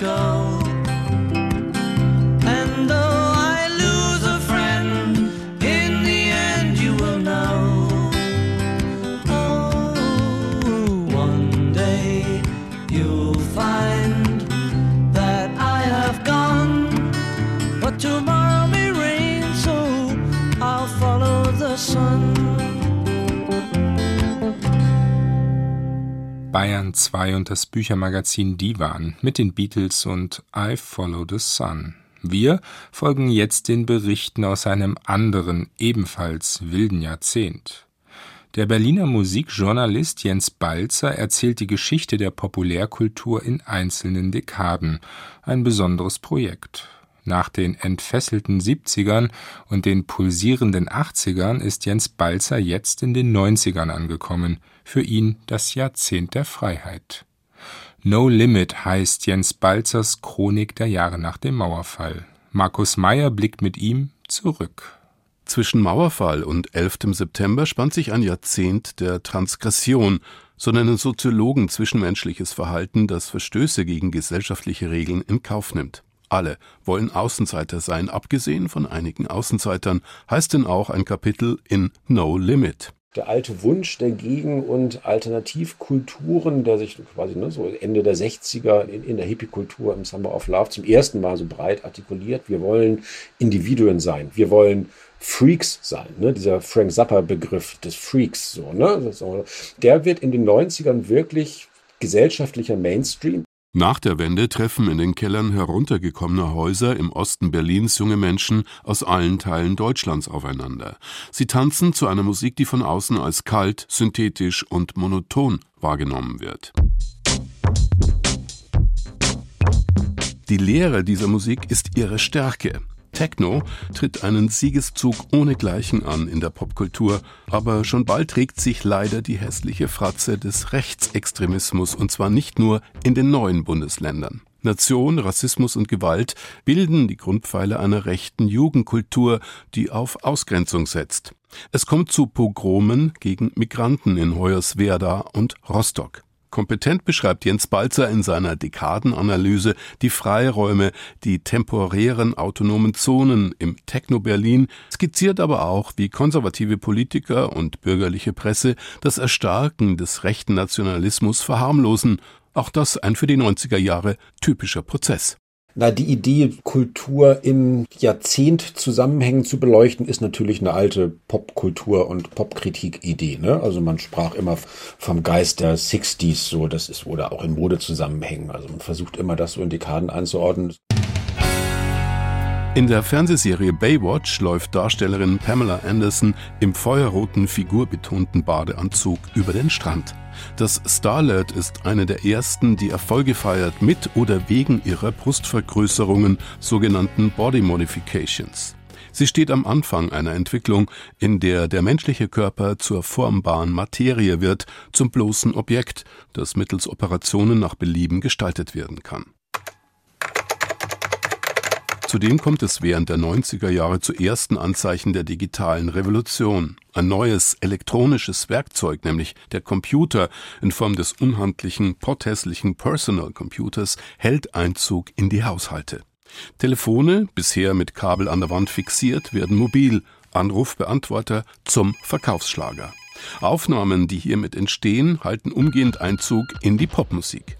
Go. Bayern 2 und das Büchermagazin Divan mit den Beatles und I Follow the Sun. Wir folgen jetzt den Berichten aus einem anderen, ebenfalls wilden Jahrzehnt. Der Berliner Musikjournalist Jens Balzer erzählt die Geschichte der Populärkultur in einzelnen Dekaden, ein besonderes Projekt. Nach den entfesselten 70ern und den pulsierenden 80ern ist Jens Balzer jetzt in den 90ern angekommen, für ihn das Jahrzehnt der Freiheit. No Limit heißt Jens Balzers Chronik der Jahre nach dem Mauerfall. Markus Meyer blickt mit ihm zurück. Zwischen Mauerfall und 11. September spannt sich ein Jahrzehnt der Transgression, so nennen Soziologen zwischenmenschliches Verhalten, das Verstöße gegen gesellschaftliche Regeln in Kauf nimmt. Alle wollen Außenseiter sein, abgesehen von einigen Außenseitern, heißt denn auch ein Kapitel in No Limit. Der alte Wunsch der Gegen- und Alternativkulturen, der sich quasi ne, so Ende der 60er in, in der Hippie-Kultur im Summer of Love zum ersten Mal so breit artikuliert. Wir wollen Individuen sein. Wir wollen Freaks sein, ne? dieser Frank Zappa-Begriff des Freaks, so, ne? Der wird in den 90ern wirklich gesellschaftlicher Mainstream. Nach der Wende treffen in den Kellern heruntergekommener Häuser im Osten Berlins junge Menschen aus allen Teilen Deutschlands aufeinander. Sie tanzen zu einer Musik, die von außen als kalt, synthetisch und monoton wahrgenommen wird. Die Lehre dieser Musik ist ihre Stärke. Techno tritt einen Siegeszug ohnegleichen an in der Popkultur, aber schon bald trägt sich leider die hässliche Fratze des Rechtsextremismus und zwar nicht nur in den neuen Bundesländern. Nation, Rassismus und Gewalt bilden die Grundpfeiler einer rechten Jugendkultur, die auf Ausgrenzung setzt. Es kommt zu Pogromen gegen Migranten in Hoyerswerda und Rostock. Kompetent beschreibt Jens Balzer in seiner Dekadenanalyse die Freiräume, die temporären autonomen Zonen im Techno-Berlin, skizziert aber auch, wie konservative Politiker und bürgerliche Presse das Erstarken des rechten Nationalismus verharmlosen. Auch das ein für die 90er Jahre typischer Prozess. Na, die Idee, Kultur im Jahrzehnt Zusammenhängen zu beleuchten, ist natürlich eine alte Popkultur- und Popkritik-Idee. Ne? Also man sprach immer vom Geist der 60s, so, das ist, oder auch in Modezusammenhängen. Also man versucht immer, das so in Dekaden einzuordnen. In der Fernsehserie Baywatch läuft Darstellerin Pamela Anderson im feuerroten, figurbetonten Badeanzug über den Strand. Das Starlet ist eine der ersten, die Erfolge feiert mit oder wegen ihrer Brustvergrößerungen, sogenannten Body Modifications. Sie steht am Anfang einer Entwicklung, in der der menschliche Körper zur formbaren Materie wird, zum bloßen Objekt, das mittels Operationen nach Belieben gestaltet werden kann. Zudem kommt es während der 90er Jahre zu ersten Anzeichen der digitalen Revolution. Ein neues elektronisches Werkzeug, nämlich der Computer in Form des unhandlichen, potthässlichen Personal Computers, hält Einzug in die Haushalte. Telefone, bisher mit Kabel an der Wand fixiert, werden mobil, Anrufbeantworter zum Verkaufsschlager. Aufnahmen, die hiermit entstehen, halten umgehend Einzug in die Popmusik.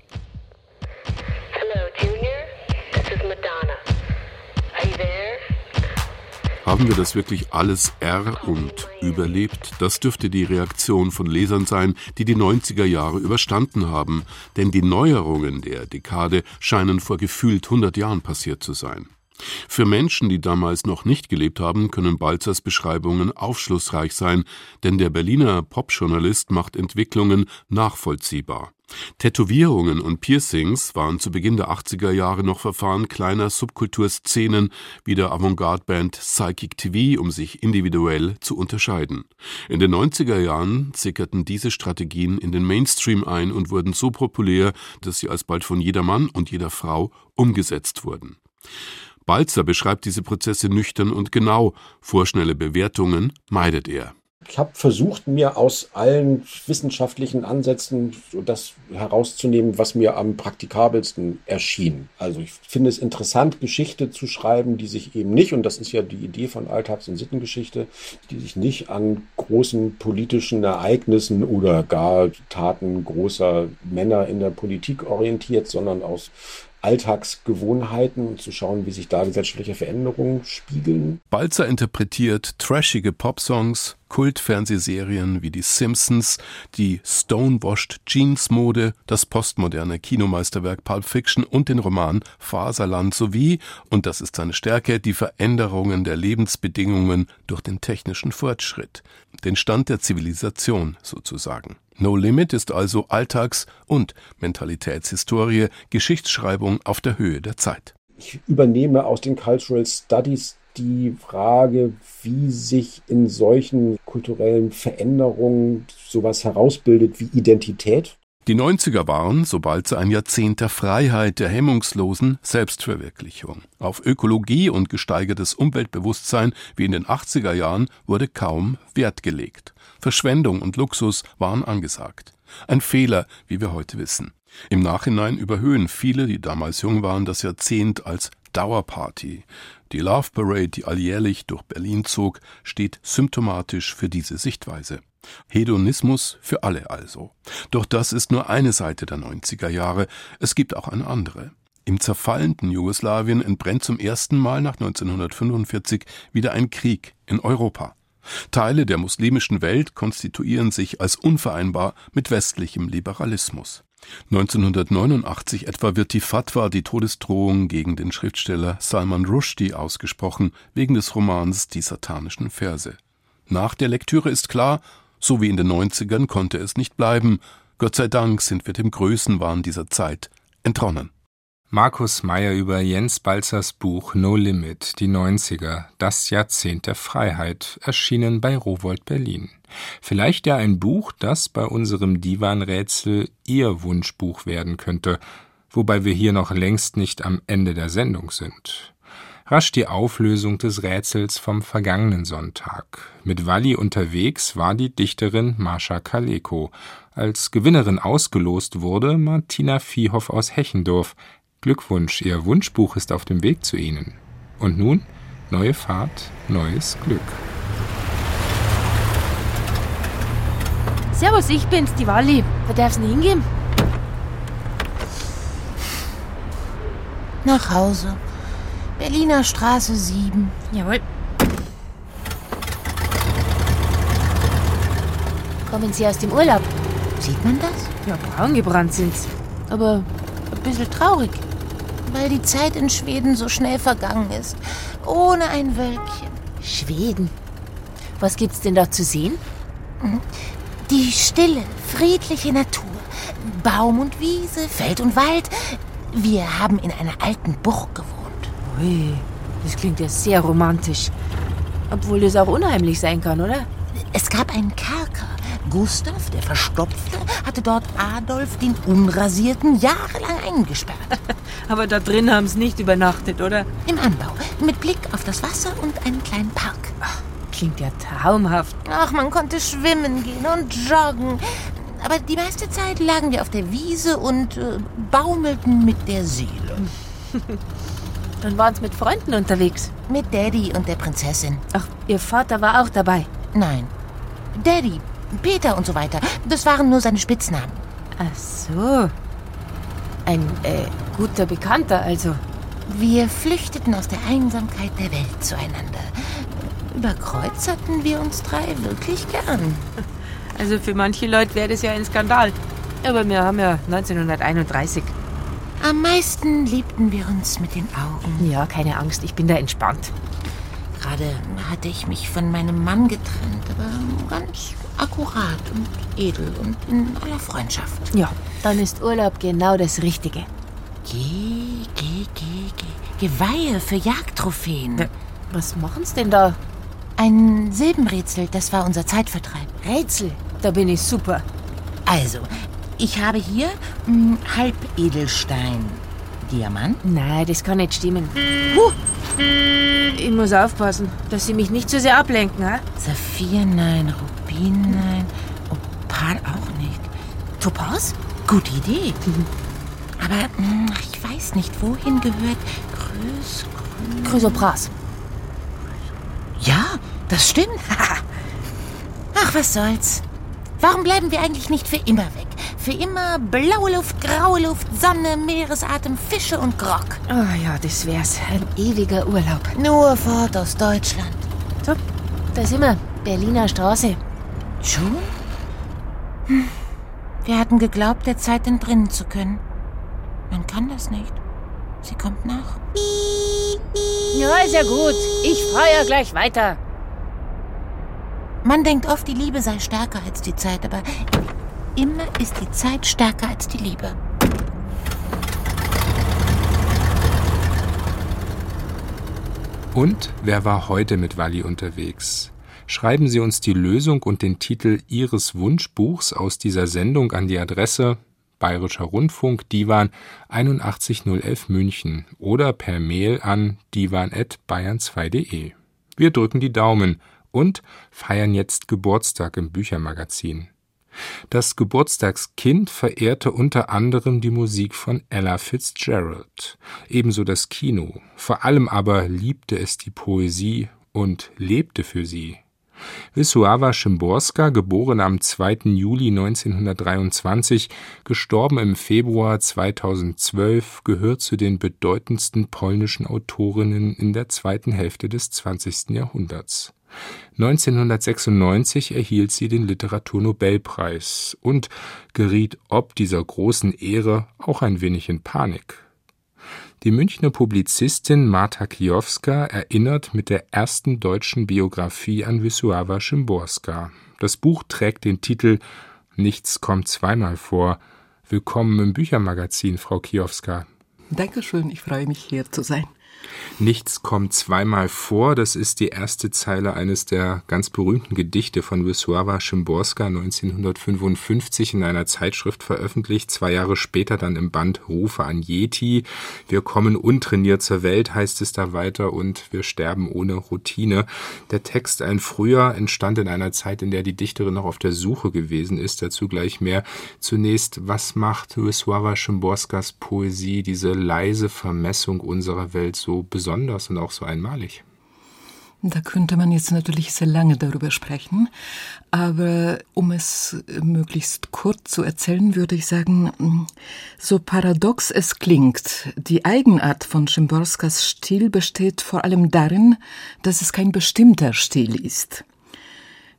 Haben wir das wirklich alles R und überlebt? Das dürfte die Reaktion von Lesern sein, die die 90er Jahre überstanden haben, denn die Neuerungen der Dekade scheinen vor gefühlt 100 Jahren passiert zu sein. Für Menschen, die damals noch nicht gelebt haben, können Balzers Beschreibungen aufschlussreich sein, denn der Berliner Popjournalist macht Entwicklungen nachvollziehbar. Tätowierungen und Piercings waren zu Beginn der 80er Jahre noch Verfahren kleiner Subkulturszenen wie der Avantgarde-Band Psychic TV, um sich individuell zu unterscheiden. In den 90er Jahren sickerten diese Strategien in den Mainstream ein und wurden so populär, dass sie alsbald von jeder Mann und jeder Frau umgesetzt wurden. Balzer beschreibt diese Prozesse nüchtern und genau, vorschnelle Bewertungen meidet er. Ich habe versucht, mir aus allen wissenschaftlichen Ansätzen das herauszunehmen, was mir am praktikabelsten erschien. Also ich finde es interessant, Geschichte zu schreiben, die sich eben nicht, und das ist ja die Idee von Alltags- und Sittengeschichte, die sich nicht an großen politischen Ereignissen oder gar Taten großer Männer in der Politik orientiert, sondern aus Alltagsgewohnheiten und zu schauen, wie sich da gesellschaftliche Veränderungen spiegeln. Balzer interpretiert trashige Popsongs, Kultfernsehserien wie die Simpsons, die Stonewashed Jeans Mode, das postmoderne Kinomeisterwerk Pulp Fiction und den Roman Faserland sowie, und das ist seine Stärke, die Veränderungen der Lebensbedingungen durch den technischen Fortschritt, den Stand der Zivilisation sozusagen. No Limit ist also Alltags- und Mentalitätshistorie, Geschichtsschreibung auf der Höhe der Zeit. Ich übernehme aus den Cultural Studies die Frage, wie sich in solchen kulturellen Veränderungen sowas herausbildet wie Identität. Die 90er waren, sobald sie ein Jahrzehnt der Freiheit, der hemmungslosen Selbstverwirklichung. Auf Ökologie und gesteigertes Umweltbewusstsein wie in den 80er Jahren wurde kaum Wert gelegt. Verschwendung und Luxus waren angesagt. Ein Fehler, wie wir heute wissen. Im Nachhinein überhöhen viele, die damals jung waren, das Jahrzehnt als Dauerparty. Die Love Parade, die alljährlich durch Berlin zog, steht symptomatisch für diese Sichtweise. Hedonismus für alle also. Doch das ist nur eine Seite der 90er Jahre, es gibt auch eine andere. Im zerfallenden Jugoslawien entbrennt zum ersten Mal nach 1945 wieder ein Krieg in Europa. Teile der muslimischen Welt konstituieren sich als unvereinbar mit westlichem Liberalismus. 1989 etwa wird die Fatwa, die Todesdrohung gegen den Schriftsteller Salman Rushdie ausgesprochen, wegen des Romans Die satanischen Verse. Nach der Lektüre ist klar, so wie in den 90ern konnte es nicht bleiben. Gott sei Dank sind wir dem Größenwahn dieser Zeit entronnen. Markus Meyer über Jens Balzers Buch No Limit, die 90er, das Jahrzehnt der Freiheit, erschienen bei Rowold Berlin. Vielleicht ja ein Buch, das bei unserem Divan-Rätsel Ihr Wunschbuch werden könnte, wobei wir hier noch längst nicht am Ende der Sendung sind. Rasch die Auflösung des Rätsels vom vergangenen Sonntag. Mit Walli unterwegs war die Dichterin Marsha Kaleko. Als Gewinnerin ausgelost wurde Martina Viehhoff aus Hechendorf, Glückwunsch, Ihr Wunschbuch ist auf dem Weg zu Ihnen. Und nun neue Fahrt, neues Glück. Servus, ich bin's, die Walli. Wo darf's denn hingehen? Nach Hause. Berliner Straße 7. Jawohl. Kommen Sie aus dem Urlaub? Sieht man das? Ja, braun gebrannt sind's. Aber ein bisschen traurig weil die Zeit in Schweden so schnell vergangen ist. Ohne ein Wölkchen. Schweden? Was gibt's denn da zu sehen? Die stille, friedliche Natur. Baum und Wiese, Feld und Wald. Wir haben in einer alten Burg gewohnt. Ui, das klingt ja sehr romantisch. Obwohl das auch unheimlich sein kann, oder? Es gab einen Kerker. Gustav, der Verstopfte, hatte dort Adolf den Unrasierten jahrelang eingesperrt. Aber da drin haben sie nicht übernachtet, oder? Im Anbau, mit Blick auf das Wasser und einen kleinen Park. Ach, klingt ja traumhaft. Ach, man konnte schwimmen gehen und joggen. Aber die meiste Zeit lagen wir auf der Wiese und äh, baumelten mit der Seele. Dann waren sie mit Freunden unterwegs. Mit Daddy und der Prinzessin. Ach, ihr Vater war auch dabei? Nein. Daddy, Peter und so weiter. Das waren nur seine Spitznamen. Ach so. Ein äh, guter Bekannter also. Wir flüchteten aus der Einsamkeit der Welt zueinander. Überkreuzerten wir uns drei wirklich gern. Also für manche Leute wäre das ja ein Skandal. Aber wir haben ja 1931. Am meisten liebten wir uns mit den Augen. Ja, keine Angst, ich bin da entspannt. Gerade hatte ich mich von meinem Mann getrennt, aber ganz akkurat und edel und in aller Freundschaft. Ja, dann ist Urlaub genau das Richtige. Geh, geh, geh, geh. Geweihe für Jagdtrophäen. Ja, was machen's denn da? Ein Silbenrätsel, das war unser Zeitvertreib. Rätsel? Da bin ich super. Also, ich habe hier hm, Halbedelstein. Diamant? Nein, das kann nicht stimmen. Huh, Ich muss aufpassen, dass Sie mich nicht zu sehr ablenken, ha? Saphir nein, Rubin nein, Opal auch nicht. Topaz? Gute Idee. Aber hm, ich weiß nicht, wohin gehört Größ... Chrysopras. Ja, das stimmt. Ach, was soll's. Warum bleiben wir eigentlich nicht für immer weg? Für immer blaue Luft, graue Luft, Sonne, Meeresatem, Fische und Grog. Oh ja, das wär's. Ein ewiger Urlaub. Nur fort aus Deutschland. So, da sind wir. Berliner Straße. Schon? Hm. Wir hatten geglaubt, der Zeit entrinnen zu können. Man kann das nicht. Sie kommt nach. Ja, ist ja gut. Ich fahre ja gleich weiter. Man denkt oft, die Liebe sei stärker als die Zeit, aber immer ist die Zeit stärker als die Liebe. Und wer war heute mit Walli unterwegs? Schreiben Sie uns die Lösung und den Titel Ihres Wunschbuchs aus dieser Sendung an die Adresse Bayerischer Rundfunk Divan 81011 München oder per Mail an divan@bayern2.de. Wir drücken die Daumen und feiern jetzt Geburtstag im Büchermagazin. Das Geburtstagskind verehrte unter anderem die Musik von Ella Fitzgerald, ebenso das Kino, vor allem aber liebte es die Poesie und lebte für sie. Wisława Szymborska, geboren am 2. Juli 1923, gestorben im Februar 2012, gehört zu den bedeutendsten polnischen Autorinnen in der zweiten Hälfte des 20. Jahrhunderts. 1996 erhielt sie den Literaturnobelpreis und geriet ob dieser großen Ehre auch ein wenig in Panik. Die Münchner Publizistin Marta Kijowska erinnert mit der ersten deutschen Biografie an Wisława Szymborska. Das Buch trägt den Titel Nichts kommt zweimal vor. Willkommen im Büchermagazin, Frau Kijowska. Dankeschön, ich freue mich hier zu sein. Nichts kommt zweimal vor. Das ist die erste Zeile eines der ganz berühmten Gedichte von Wisława Szymborska 1955 in einer Zeitschrift veröffentlicht. Zwei Jahre später dann im Band Rufe an Yeti. Wir kommen untrainiert zur Welt, heißt es da weiter, und wir sterben ohne Routine. Der Text ein früher entstand in einer Zeit, in der die Dichterin noch auf der Suche gewesen ist. Dazu gleich mehr. Zunächst, was macht Wisława Szymborskas Poesie, diese leise Vermessung unserer Welt so so besonders und auch so einmalig? Da könnte man jetzt natürlich sehr lange darüber sprechen, aber um es möglichst kurz zu erzählen, würde ich sagen, so paradox es klingt, die Eigenart von Szymborskas Stil besteht vor allem darin, dass es kein bestimmter Stil ist.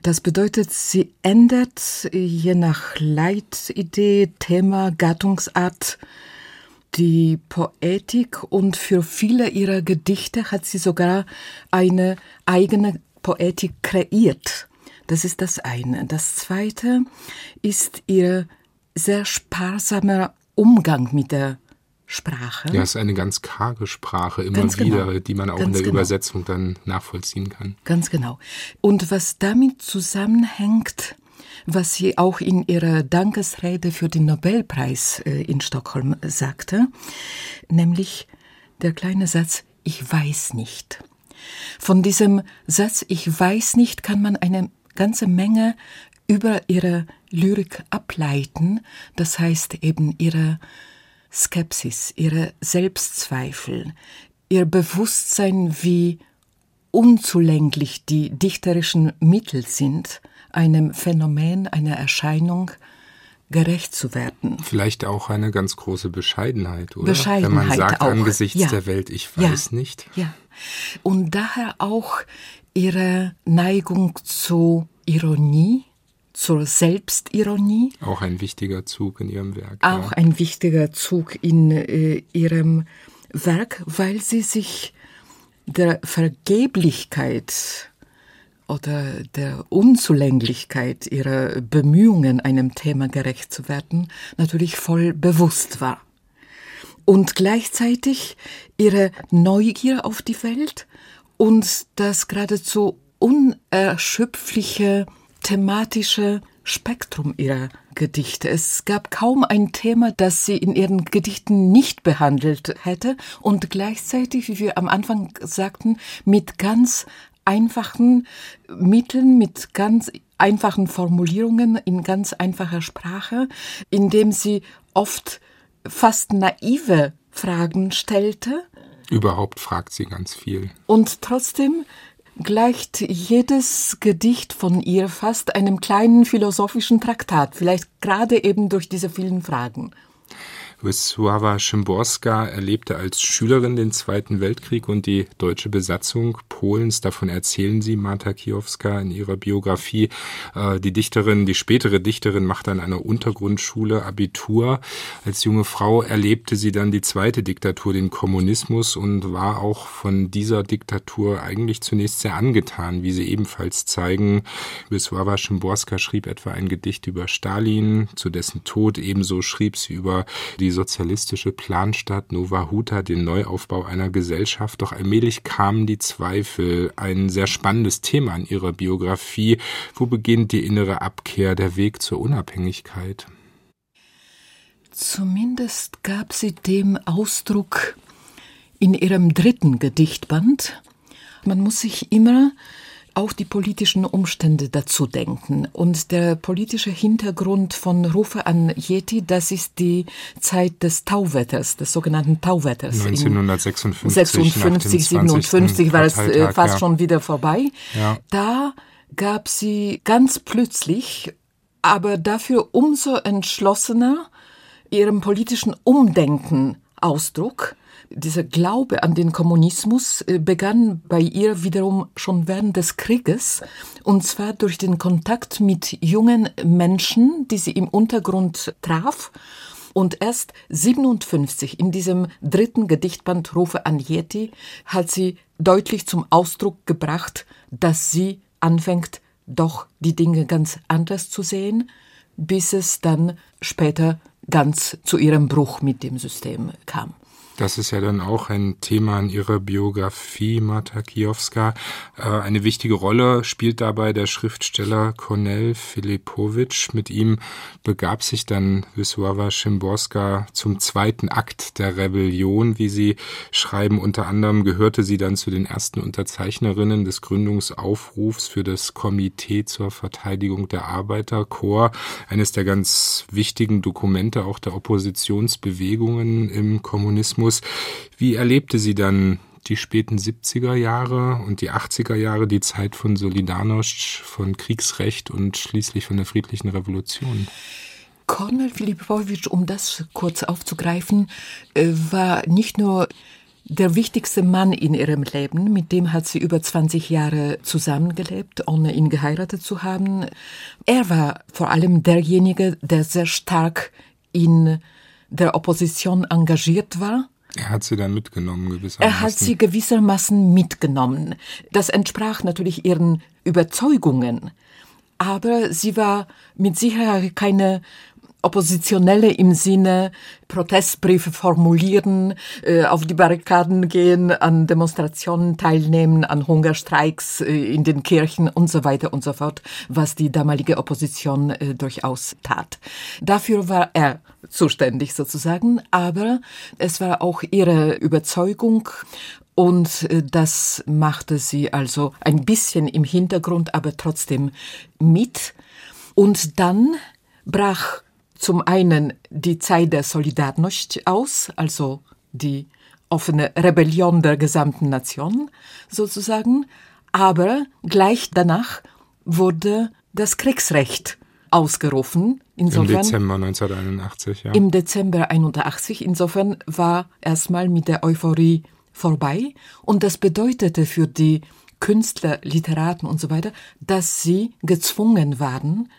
Das bedeutet, sie ändert je nach Leitidee, Thema, Gattungsart, die Poetik und für viele ihrer Gedichte hat sie sogar eine eigene Poetik kreiert. Das ist das eine. Das zweite ist ihr sehr sparsamer Umgang mit der Sprache. Ja, es ist eine ganz karge Sprache immer ganz wieder, genau. die man auch ganz in der genau. Übersetzung dann nachvollziehen kann. Ganz genau. Und was damit zusammenhängt, was sie auch in ihrer Dankesrede für den Nobelpreis äh, in Stockholm sagte, nämlich der kleine Satz Ich weiß nicht. Von diesem Satz Ich weiß nicht kann man eine ganze Menge über ihre Lyrik ableiten, das heißt eben ihre Skepsis, ihre Selbstzweifel, ihr Bewusstsein, wie unzulänglich die dichterischen Mittel sind, einem Phänomen, einer Erscheinung gerecht zu werden. Vielleicht auch eine ganz große Bescheidenheit, oder? Bescheidenheit Wenn man sagt auch. angesichts ja. der Welt, ich weiß ja. nicht. Ja. Und daher auch ihre Neigung zur Ironie, zur Selbstironie. Auch ein wichtiger Zug in ihrem Werk. Auch ja. ein wichtiger Zug in äh, ihrem Werk, weil sie sich der Vergeblichkeit oder der Unzulänglichkeit ihrer Bemühungen, einem Thema gerecht zu werden, natürlich voll bewusst war. Und gleichzeitig ihre Neugier auf die Welt und das geradezu unerschöpfliche thematische Spektrum ihrer Gedichte. Es gab kaum ein Thema, das sie in ihren Gedichten nicht behandelt hätte und gleichzeitig, wie wir am Anfang sagten, mit ganz einfachen Mitteln, mit ganz einfachen Formulierungen, in ganz einfacher Sprache, indem sie oft fast naive Fragen stellte. Überhaupt fragt sie ganz viel. Und trotzdem gleicht jedes Gedicht von ihr fast einem kleinen philosophischen Traktat, vielleicht gerade eben durch diese vielen Fragen. Wisława Szymborska erlebte als Schülerin den Zweiten Weltkrieg und die deutsche Besatzung Polens. Davon erzählen sie Marta Kiowska in ihrer Biografie. Äh, die Dichterin, die spätere Dichterin machte an einer Untergrundschule Abitur. Als junge Frau erlebte sie dann die zweite Diktatur, den Kommunismus und war auch von dieser Diktatur eigentlich zunächst sehr angetan, wie sie ebenfalls zeigen. Wisława Szymborska schrieb etwa ein Gedicht über Stalin, zu dessen Tod ebenso schrieb sie über die die sozialistische Planstadt Nova Huta den Neuaufbau einer Gesellschaft, doch allmählich kamen die Zweifel. Ein sehr spannendes Thema in ihrer Biografie. Wo beginnt die innere Abkehr, der Weg zur Unabhängigkeit? Zumindest gab sie dem Ausdruck in ihrem dritten Gedichtband. Man muss sich immer auch die politischen Umstände dazu denken. Und der politische Hintergrund von Rufe an Yeti, das ist die Zeit des Tauwetters, des sogenannten Tauwetters. 1956, 56, 57 war es äh, fast ja. schon wieder vorbei. Ja. Da gab sie ganz plötzlich, aber dafür umso entschlossener, ihrem politischen Umdenken Ausdruck dieser Glaube an den Kommunismus äh, begann bei ihr wiederum schon während des Krieges, und zwar durch den Kontakt mit jungen Menschen, die sie im Untergrund traf. Und erst 57 in diesem dritten Gedichtband Rufe an Yeti hat sie deutlich zum Ausdruck gebracht, dass sie anfängt, doch die Dinge ganz anders zu sehen, bis es dann später ganz zu ihrem Bruch mit dem System kam. Das ist ja dann auch ein Thema in ihrer Biografie, Marta Kijowska. Äh, eine wichtige Rolle spielt dabei der Schriftsteller Kornel Filipovic. Mit ihm begab sich dann Wisława Szymborska zum zweiten Akt der Rebellion, wie sie schreiben. Unter anderem gehörte sie dann zu den ersten Unterzeichnerinnen des Gründungsaufrufs für das Komitee zur Verteidigung der Arbeiterkorps, eines der ganz wichtigen Dokumente auch der Oppositionsbewegungen im Kommunismus. Tourismus. Wie erlebte sie dann die späten 70er Jahre und die 80er Jahre, die Zeit von Solidarność, von Kriegsrecht und schließlich von der friedlichen Revolution? Kornel Filipowitsch, um das kurz aufzugreifen, äh, war nicht nur der wichtigste Mann in ihrem Leben, mit dem hat sie über 20 Jahre zusammengelebt, ohne ihn geheiratet zu haben. Er war vor allem derjenige, der sehr stark in der Opposition engagiert war er hat sie dann mitgenommen, gewissermaßen. Er hat sie gewissermaßen mitgenommen. Das entsprach natürlich ihren Überzeugungen. Aber sie war mit Sicherheit keine Oppositionelle im Sinne Protestbriefe formulieren, äh, auf die Barrikaden gehen, an Demonstrationen teilnehmen, an Hungerstreiks äh, in den Kirchen und so weiter und so fort, was die damalige Opposition äh, durchaus tat. Dafür war er zuständig sozusagen, aber es war auch ihre Überzeugung und das machte sie also ein bisschen im Hintergrund, aber trotzdem mit. Und dann brach zum einen die Zeit der Solidarność aus, also die offene Rebellion der gesamten Nation sozusagen, aber gleich danach wurde das Kriegsrecht ausgerufen. Insofern, Im Dezember 1981, ja. Im Dezember 81. Insofern war erstmal mit der Euphorie vorbei. Und das bedeutete für die Künstler, Literaten und so weiter, dass sie gezwungen waren,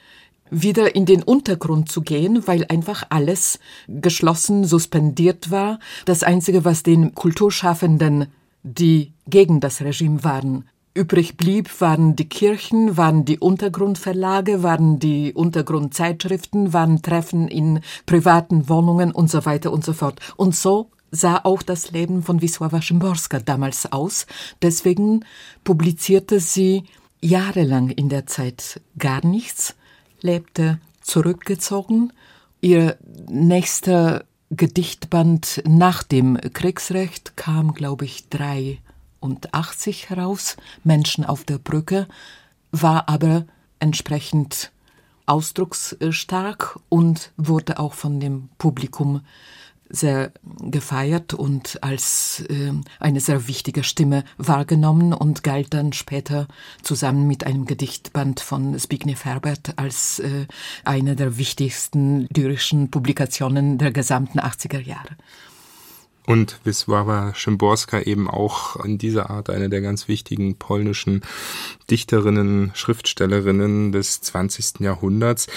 wieder in den Untergrund zu gehen, weil einfach alles geschlossen, suspendiert war. Das Einzige, was den Kulturschaffenden, die gegen das Regime waren, übrig blieb, waren die Kirchen, waren die Untergrundverlage, waren die Untergrundzeitschriften, waren Treffen in privaten Wohnungen und so weiter und so fort. Und so sah auch das Leben von Wisława Szymborska damals aus. Deswegen publizierte sie jahrelang in der Zeit gar nichts lebte zurückgezogen. Ihr nächster Gedichtband nach dem Kriegsrecht kam, glaube ich, 83 heraus, Menschen auf der Brücke, war aber entsprechend ausdrucksstark und wurde auch von dem Publikum sehr gefeiert und als äh, eine sehr wichtige Stimme wahrgenommen und galt dann später zusammen mit einem Gedichtband von Zbigniew Herbert als äh, eine der wichtigsten lyrischen Publikationen der gesamten 80er Jahre. Und Wisława Szymborska eben auch in dieser Art eine der ganz wichtigen polnischen Dichterinnen, Schriftstellerinnen des 20. Jahrhunderts.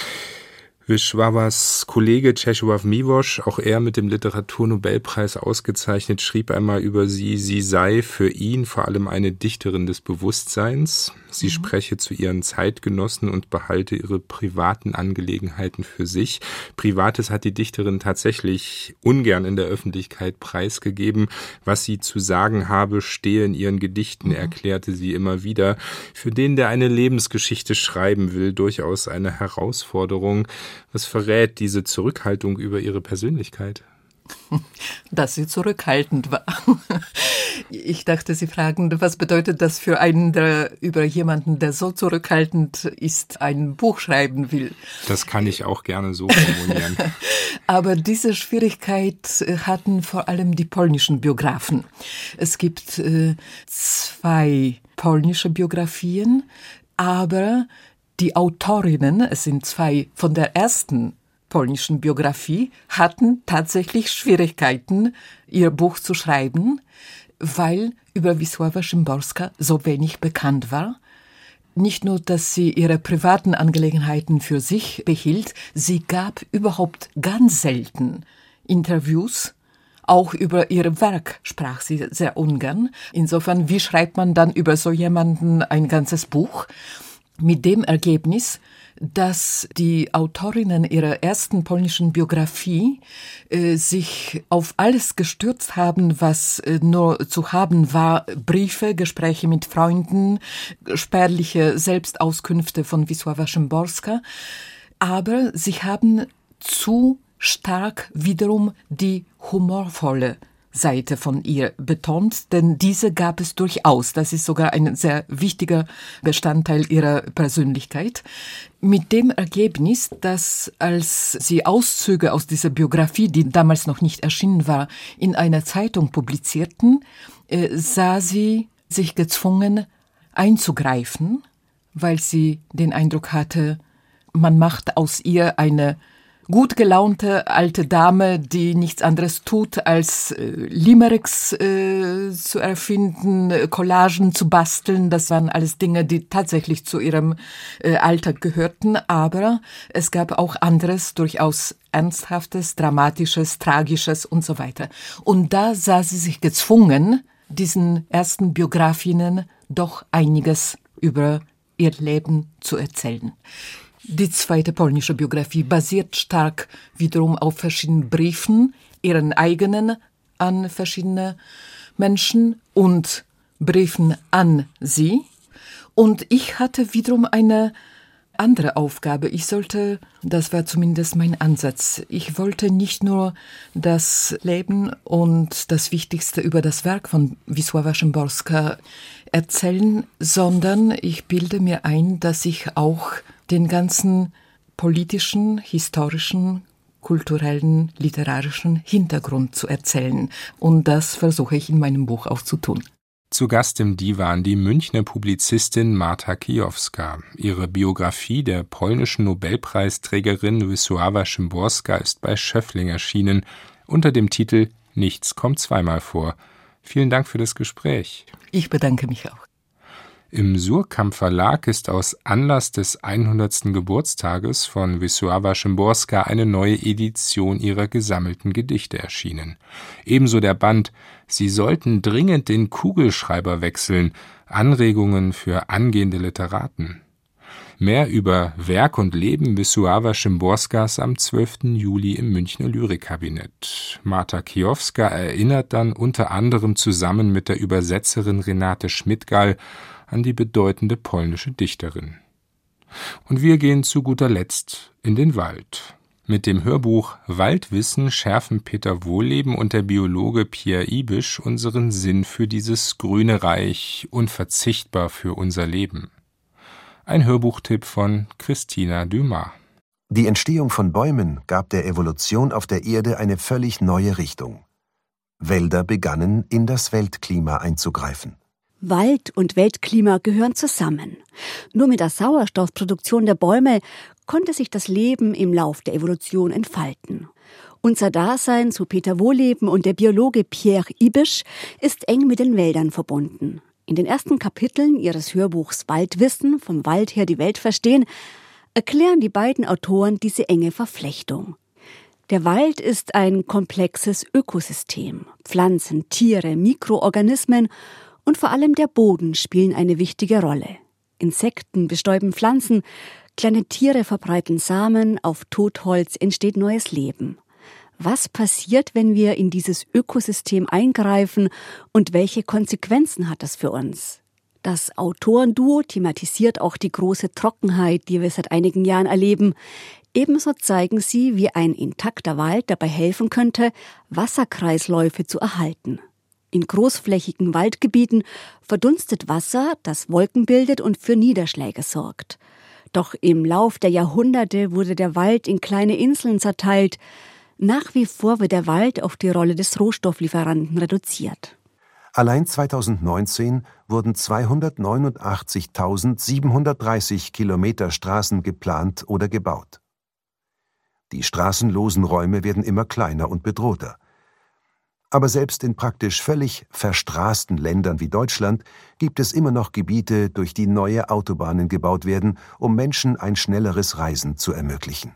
Wisławas Kollege Czesław Miłosz, auch er mit dem Literaturnobelpreis ausgezeichnet, schrieb einmal über sie, sie sei für ihn vor allem eine Dichterin des Bewusstseins. Sie mhm. spreche zu ihren Zeitgenossen und behalte ihre privaten Angelegenheiten für sich. Privates hat die Dichterin tatsächlich ungern in der Öffentlichkeit preisgegeben. Was sie zu sagen habe, stehe in ihren Gedichten, mhm. erklärte sie immer wieder. Für den, der eine Lebensgeschichte schreiben will, durchaus eine Herausforderung. Was verrät diese Zurückhaltung über ihre Persönlichkeit? Dass sie zurückhaltend war. Ich dachte, Sie fragen, was bedeutet das für einen, der über jemanden, der so zurückhaltend ist, ein Buch schreiben will? Das kann ich auch gerne so formulieren. Aber diese Schwierigkeit äh, hatten vor allem die polnischen Biografen. Es gibt äh, zwei polnische Biografien, aber die Autorinnen, es sind zwei von der ersten polnischen Biografie, hatten tatsächlich Schwierigkeiten, ihr Buch zu schreiben, weil über Wisława Szymborska so wenig bekannt war. Nicht nur, dass sie ihre privaten Angelegenheiten für sich behielt, sie gab überhaupt ganz selten Interviews. Auch über ihr Werk sprach sie sehr ungern. Insofern, wie schreibt man dann über so jemanden ein ganzes Buch? Mit dem Ergebnis, dass die Autorinnen ihrer ersten polnischen Biografie äh, sich auf alles gestürzt haben, was äh, nur zu haben war, Briefe, Gespräche mit Freunden, spärliche Selbstauskünfte von Wisława Szymborska, aber sie haben zu stark wiederum die humorvolle Seite von ihr betont, denn diese gab es durchaus. Das ist sogar ein sehr wichtiger Bestandteil ihrer Persönlichkeit. Mit dem Ergebnis, dass als sie Auszüge aus dieser Biografie, die damals noch nicht erschienen war, in einer Zeitung publizierten, äh, sah sie sich gezwungen einzugreifen, weil sie den Eindruck hatte, man macht aus ihr eine gut gelaunte alte Dame, die nichts anderes tut, als äh, Limericks äh, zu erfinden, Collagen zu basteln. Das waren alles Dinge, die tatsächlich zu ihrem äh, Alltag gehörten. Aber es gab auch anderes, durchaus Ernsthaftes, Dramatisches, Tragisches und so weiter. Und da sah sie sich gezwungen, diesen ersten Biografinnen doch einiges über ihr Leben zu erzählen. Die zweite polnische Biografie basiert stark wiederum auf verschiedenen Briefen, ihren eigenen an verschiedene Menschen und Briefen an sie. Und ich hatte wiederum eine andere Aufgabe. Ich sollte, das war zumindest mein Ansatz, ich wollte nicht nur das Leben und das Wichtigste über das Werk von Wisława Szymborska erzählen, sondern ich bilde mir ein, dass ich auch den ganzen politischen, historischen, kulturellen, literarischen Hintergrund zu erzählen. Und das versuche ich in meinem Buch auch zu tun. Zu Gast im Divan die Münchner Publizistin Marta Kijowska. Ihre Biografie der polnischen Nobelpreisträgerin Wisława Szymborska ist bei Schöffling erschienen unter dem Titel Nichts kommt zweimal vor. Vielen Dank für das Gespräch. Ich bedanke mich auch. Im Surkamp Verlag ist aus Anlass des 100. Geburtstages von Wisława Szymborska eine neue Edition ihrer gesammelten Gedichte erschienen. Ebenso der Band Sie sollten dringend den Kugelschreiber wechseln Anregungen für angehende Literaten. Mehr über Werk und Leben Wisława Szymborskas am 12. Juli im Münchner Lyrikkabinett. Marta Kiowska erinnert dann unter anderem zusammen mit der Übersetzerin Renate Schmidgall an die bedeutende polnische Dichterin. Und wir gehen zu guter Letzt in den Wald. Mit dem Hörbuch Waldwissen schärfen Peter Wohlleben und der Biologe Pierre Ibisch unseren Sinn für dieses grüne Reich, unverzichtbar für unser Leben. Ein Hörbuchtipp von Christina Dumas. Die Entstehung von Bäumen gab der Evolution auf der Erde eine völlig neue Richtung. Wälder begannen, in das Weltklima einzugreifen. Wald und Weltklima gehören zusammen. Nur mit der Sauerstoffproduktion der Bäume konnte sich das Leben im Lauf der Evolution entfalten. Unser Dasein, so Peter Wohleben und der Biologe Pierre Ibisch, ist eng mit den Wäldern verbunden. In den ersten Kapiteln ihres Hörbuchs Waldwissen, vom Wald her die Welt verstehen, erklären die beiden Autoren diese enge Verflechtung. Der Wald ist ein komplexes Ökosystem. Pflanzen, Tiere, Mikroorganismen und vor allem der Boden spielen eine wichtige Rolle. Insekten bestäuben Pflanzen, kleine Tiere verbreiten Samen, auf Totholz entsteht neues Leben. Was passiert, wenn wir in dieses Ökosystem eingreifen und welche Konsequenzen hat das für uns? Das Autorenduo thematisiert auch die große Trockenheit, die wir seit einigen Jahren erleben. Ebenso zeigen sie, wie ein intakter Wald dabei helfen könnte, Wasserkreisläufe zu erhalten. In großflächigen Waldgebieten verdunstet Wasser, das Wolken bildet und für Niederschläge sorgt. Doch im Lauf der Jahrhunderte wurde der Wald in kleine Inseln zerteilt. Nach wie vor wird der Wald auf die Rolle des Rohstofflieferanten reduziert. Allein 2019 wurden 289.730 Kilometer Straßen geplant oder gebaut. Die straßenlosen Räume werden immer kleiner und bedrohter. Aber selbst in praktisch völlig verstraßten Ländern wie Deutschland gibt es immer noch Gebiete, durch die neue Autobahnen gebaut werden, um Menschen ein schnelleres Reisen zu ermöglichen.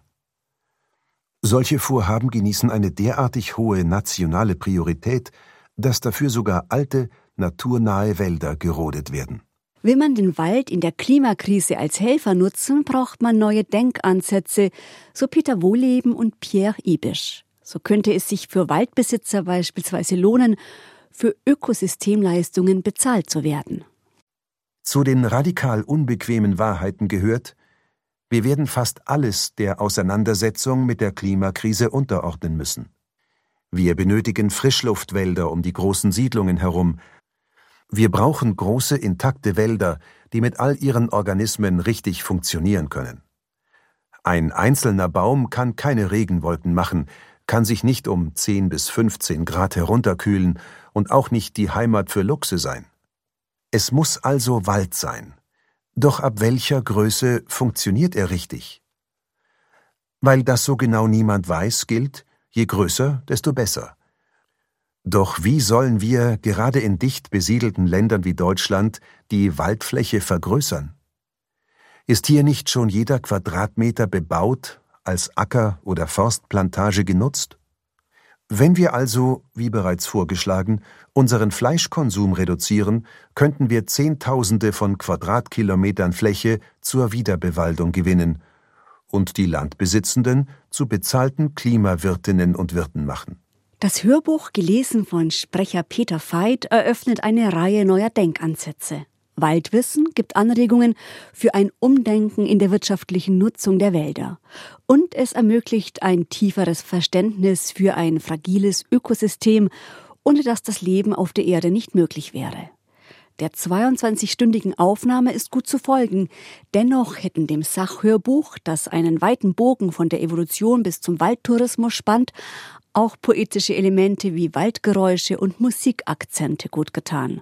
Solche Vorhaben genießen eine derartig hohe nationale Priorität, dass dafür sogar alte, naturnahe Wälder gerodet werden. Will man den Wald in der Klimakrise als Helfer nutzen, braucht man neue Denkansätze, so Peter Wohleben und Pierre Ibisch. So könnte es sich für Waldbesitzer beispielsweise lohnen, für Ökosystemleistungen bezahlt zu werden. Zu den radikal unbequemen Wahrheiten gehört, wir werden fast alles der Auseinandersetzung mit der Klimakrise unterordnen müssen. Wir benötigen Frischluftwälder um die großen Siedlungen herum, wir brauchen große intakte Wälder, die mit all ihren Organismen richtig funktionieren können. Ein einzelner Baum kann keine Regenwolken machen, kann sich nicht um 10 bis 15 Grad herunterkühlen und auch nicht die Heimat für Luchse sein. Es muss also Wald sein. Doch ab welcher Größe funktioniert er richtig? Weil das so genau niemand weiß, gilt, je größer, desto besser. Doch wie sollen wir gerade in dicht besiedelten Ländern wie Deutschland die Waldfläche vergrößern? Ist hier nicht schon jeder Quadratmeter bebaut, als Acker oder Forstplantage genutzt? Wenn wir also, wie bereits vorgeschlagen, unseren Fleischkonsum reduzieren, könnten wir Zehntausende von Quadratkilometern Fläche zur Wiederbewaldung gewinnen und die Landbesitzenden zu bezahlten Klimawirtinnen und Wirten machen. Das Hörbuch, gelesen von Sprecher Peter Veit, eröffnet eine Reihe neuer Denkansätze. Waldwissen gibt Anregungen für ein Umdenken in der wirtschaftlichen Nutzung der Wälder. Und es ermöglicht ein tieferes Verständnis für ein fragiles Ökosystem, ohne das das Leben auf der Erde nicht möglich wäre. Der 22-stündigen Aufnahme ist gut zu folgen. Dennoch hätten dem Sachhörbuch, das einen weiten Bogen von der Evolution bis zum Waldtourismus spannt, auch poetische Elemente wie Waldgeräusche und Musikakzente gut getan.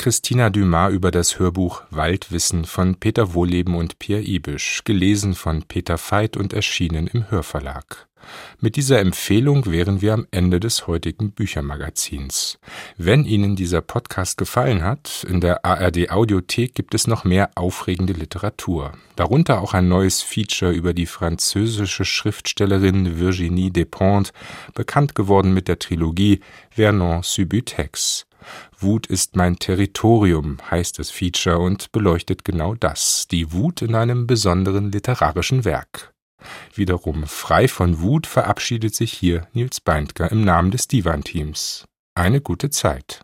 Christina Dumas über das Hörbuch Waldwissen von Peter Wohleben und Pierre Ibisch, gelesen von Peter Veit und erschienen im Hörverlag. Mit dieser Empfehlung wären wir am Ende des heutigen Büchermagazins. Wenn Ihnen dieser Podcast gefallen hat, in der ARD Audiothek gibt es noch mehr aufregende Literatur. Darunter auch ein neues Feature über die französische Schriftstellerin Virginie Despentes, bekannt geworden mit der Trilogie Vernon Subutex. Wut ist mein Territorium heißt das Feature und beleuchtet genau das, die Wut in einem besonderen literarischen Werk. Wiederum frei von Wut verabschiedet sich hier Nils Beindker im Namen des Divan-Teams. Eine gute Zeit.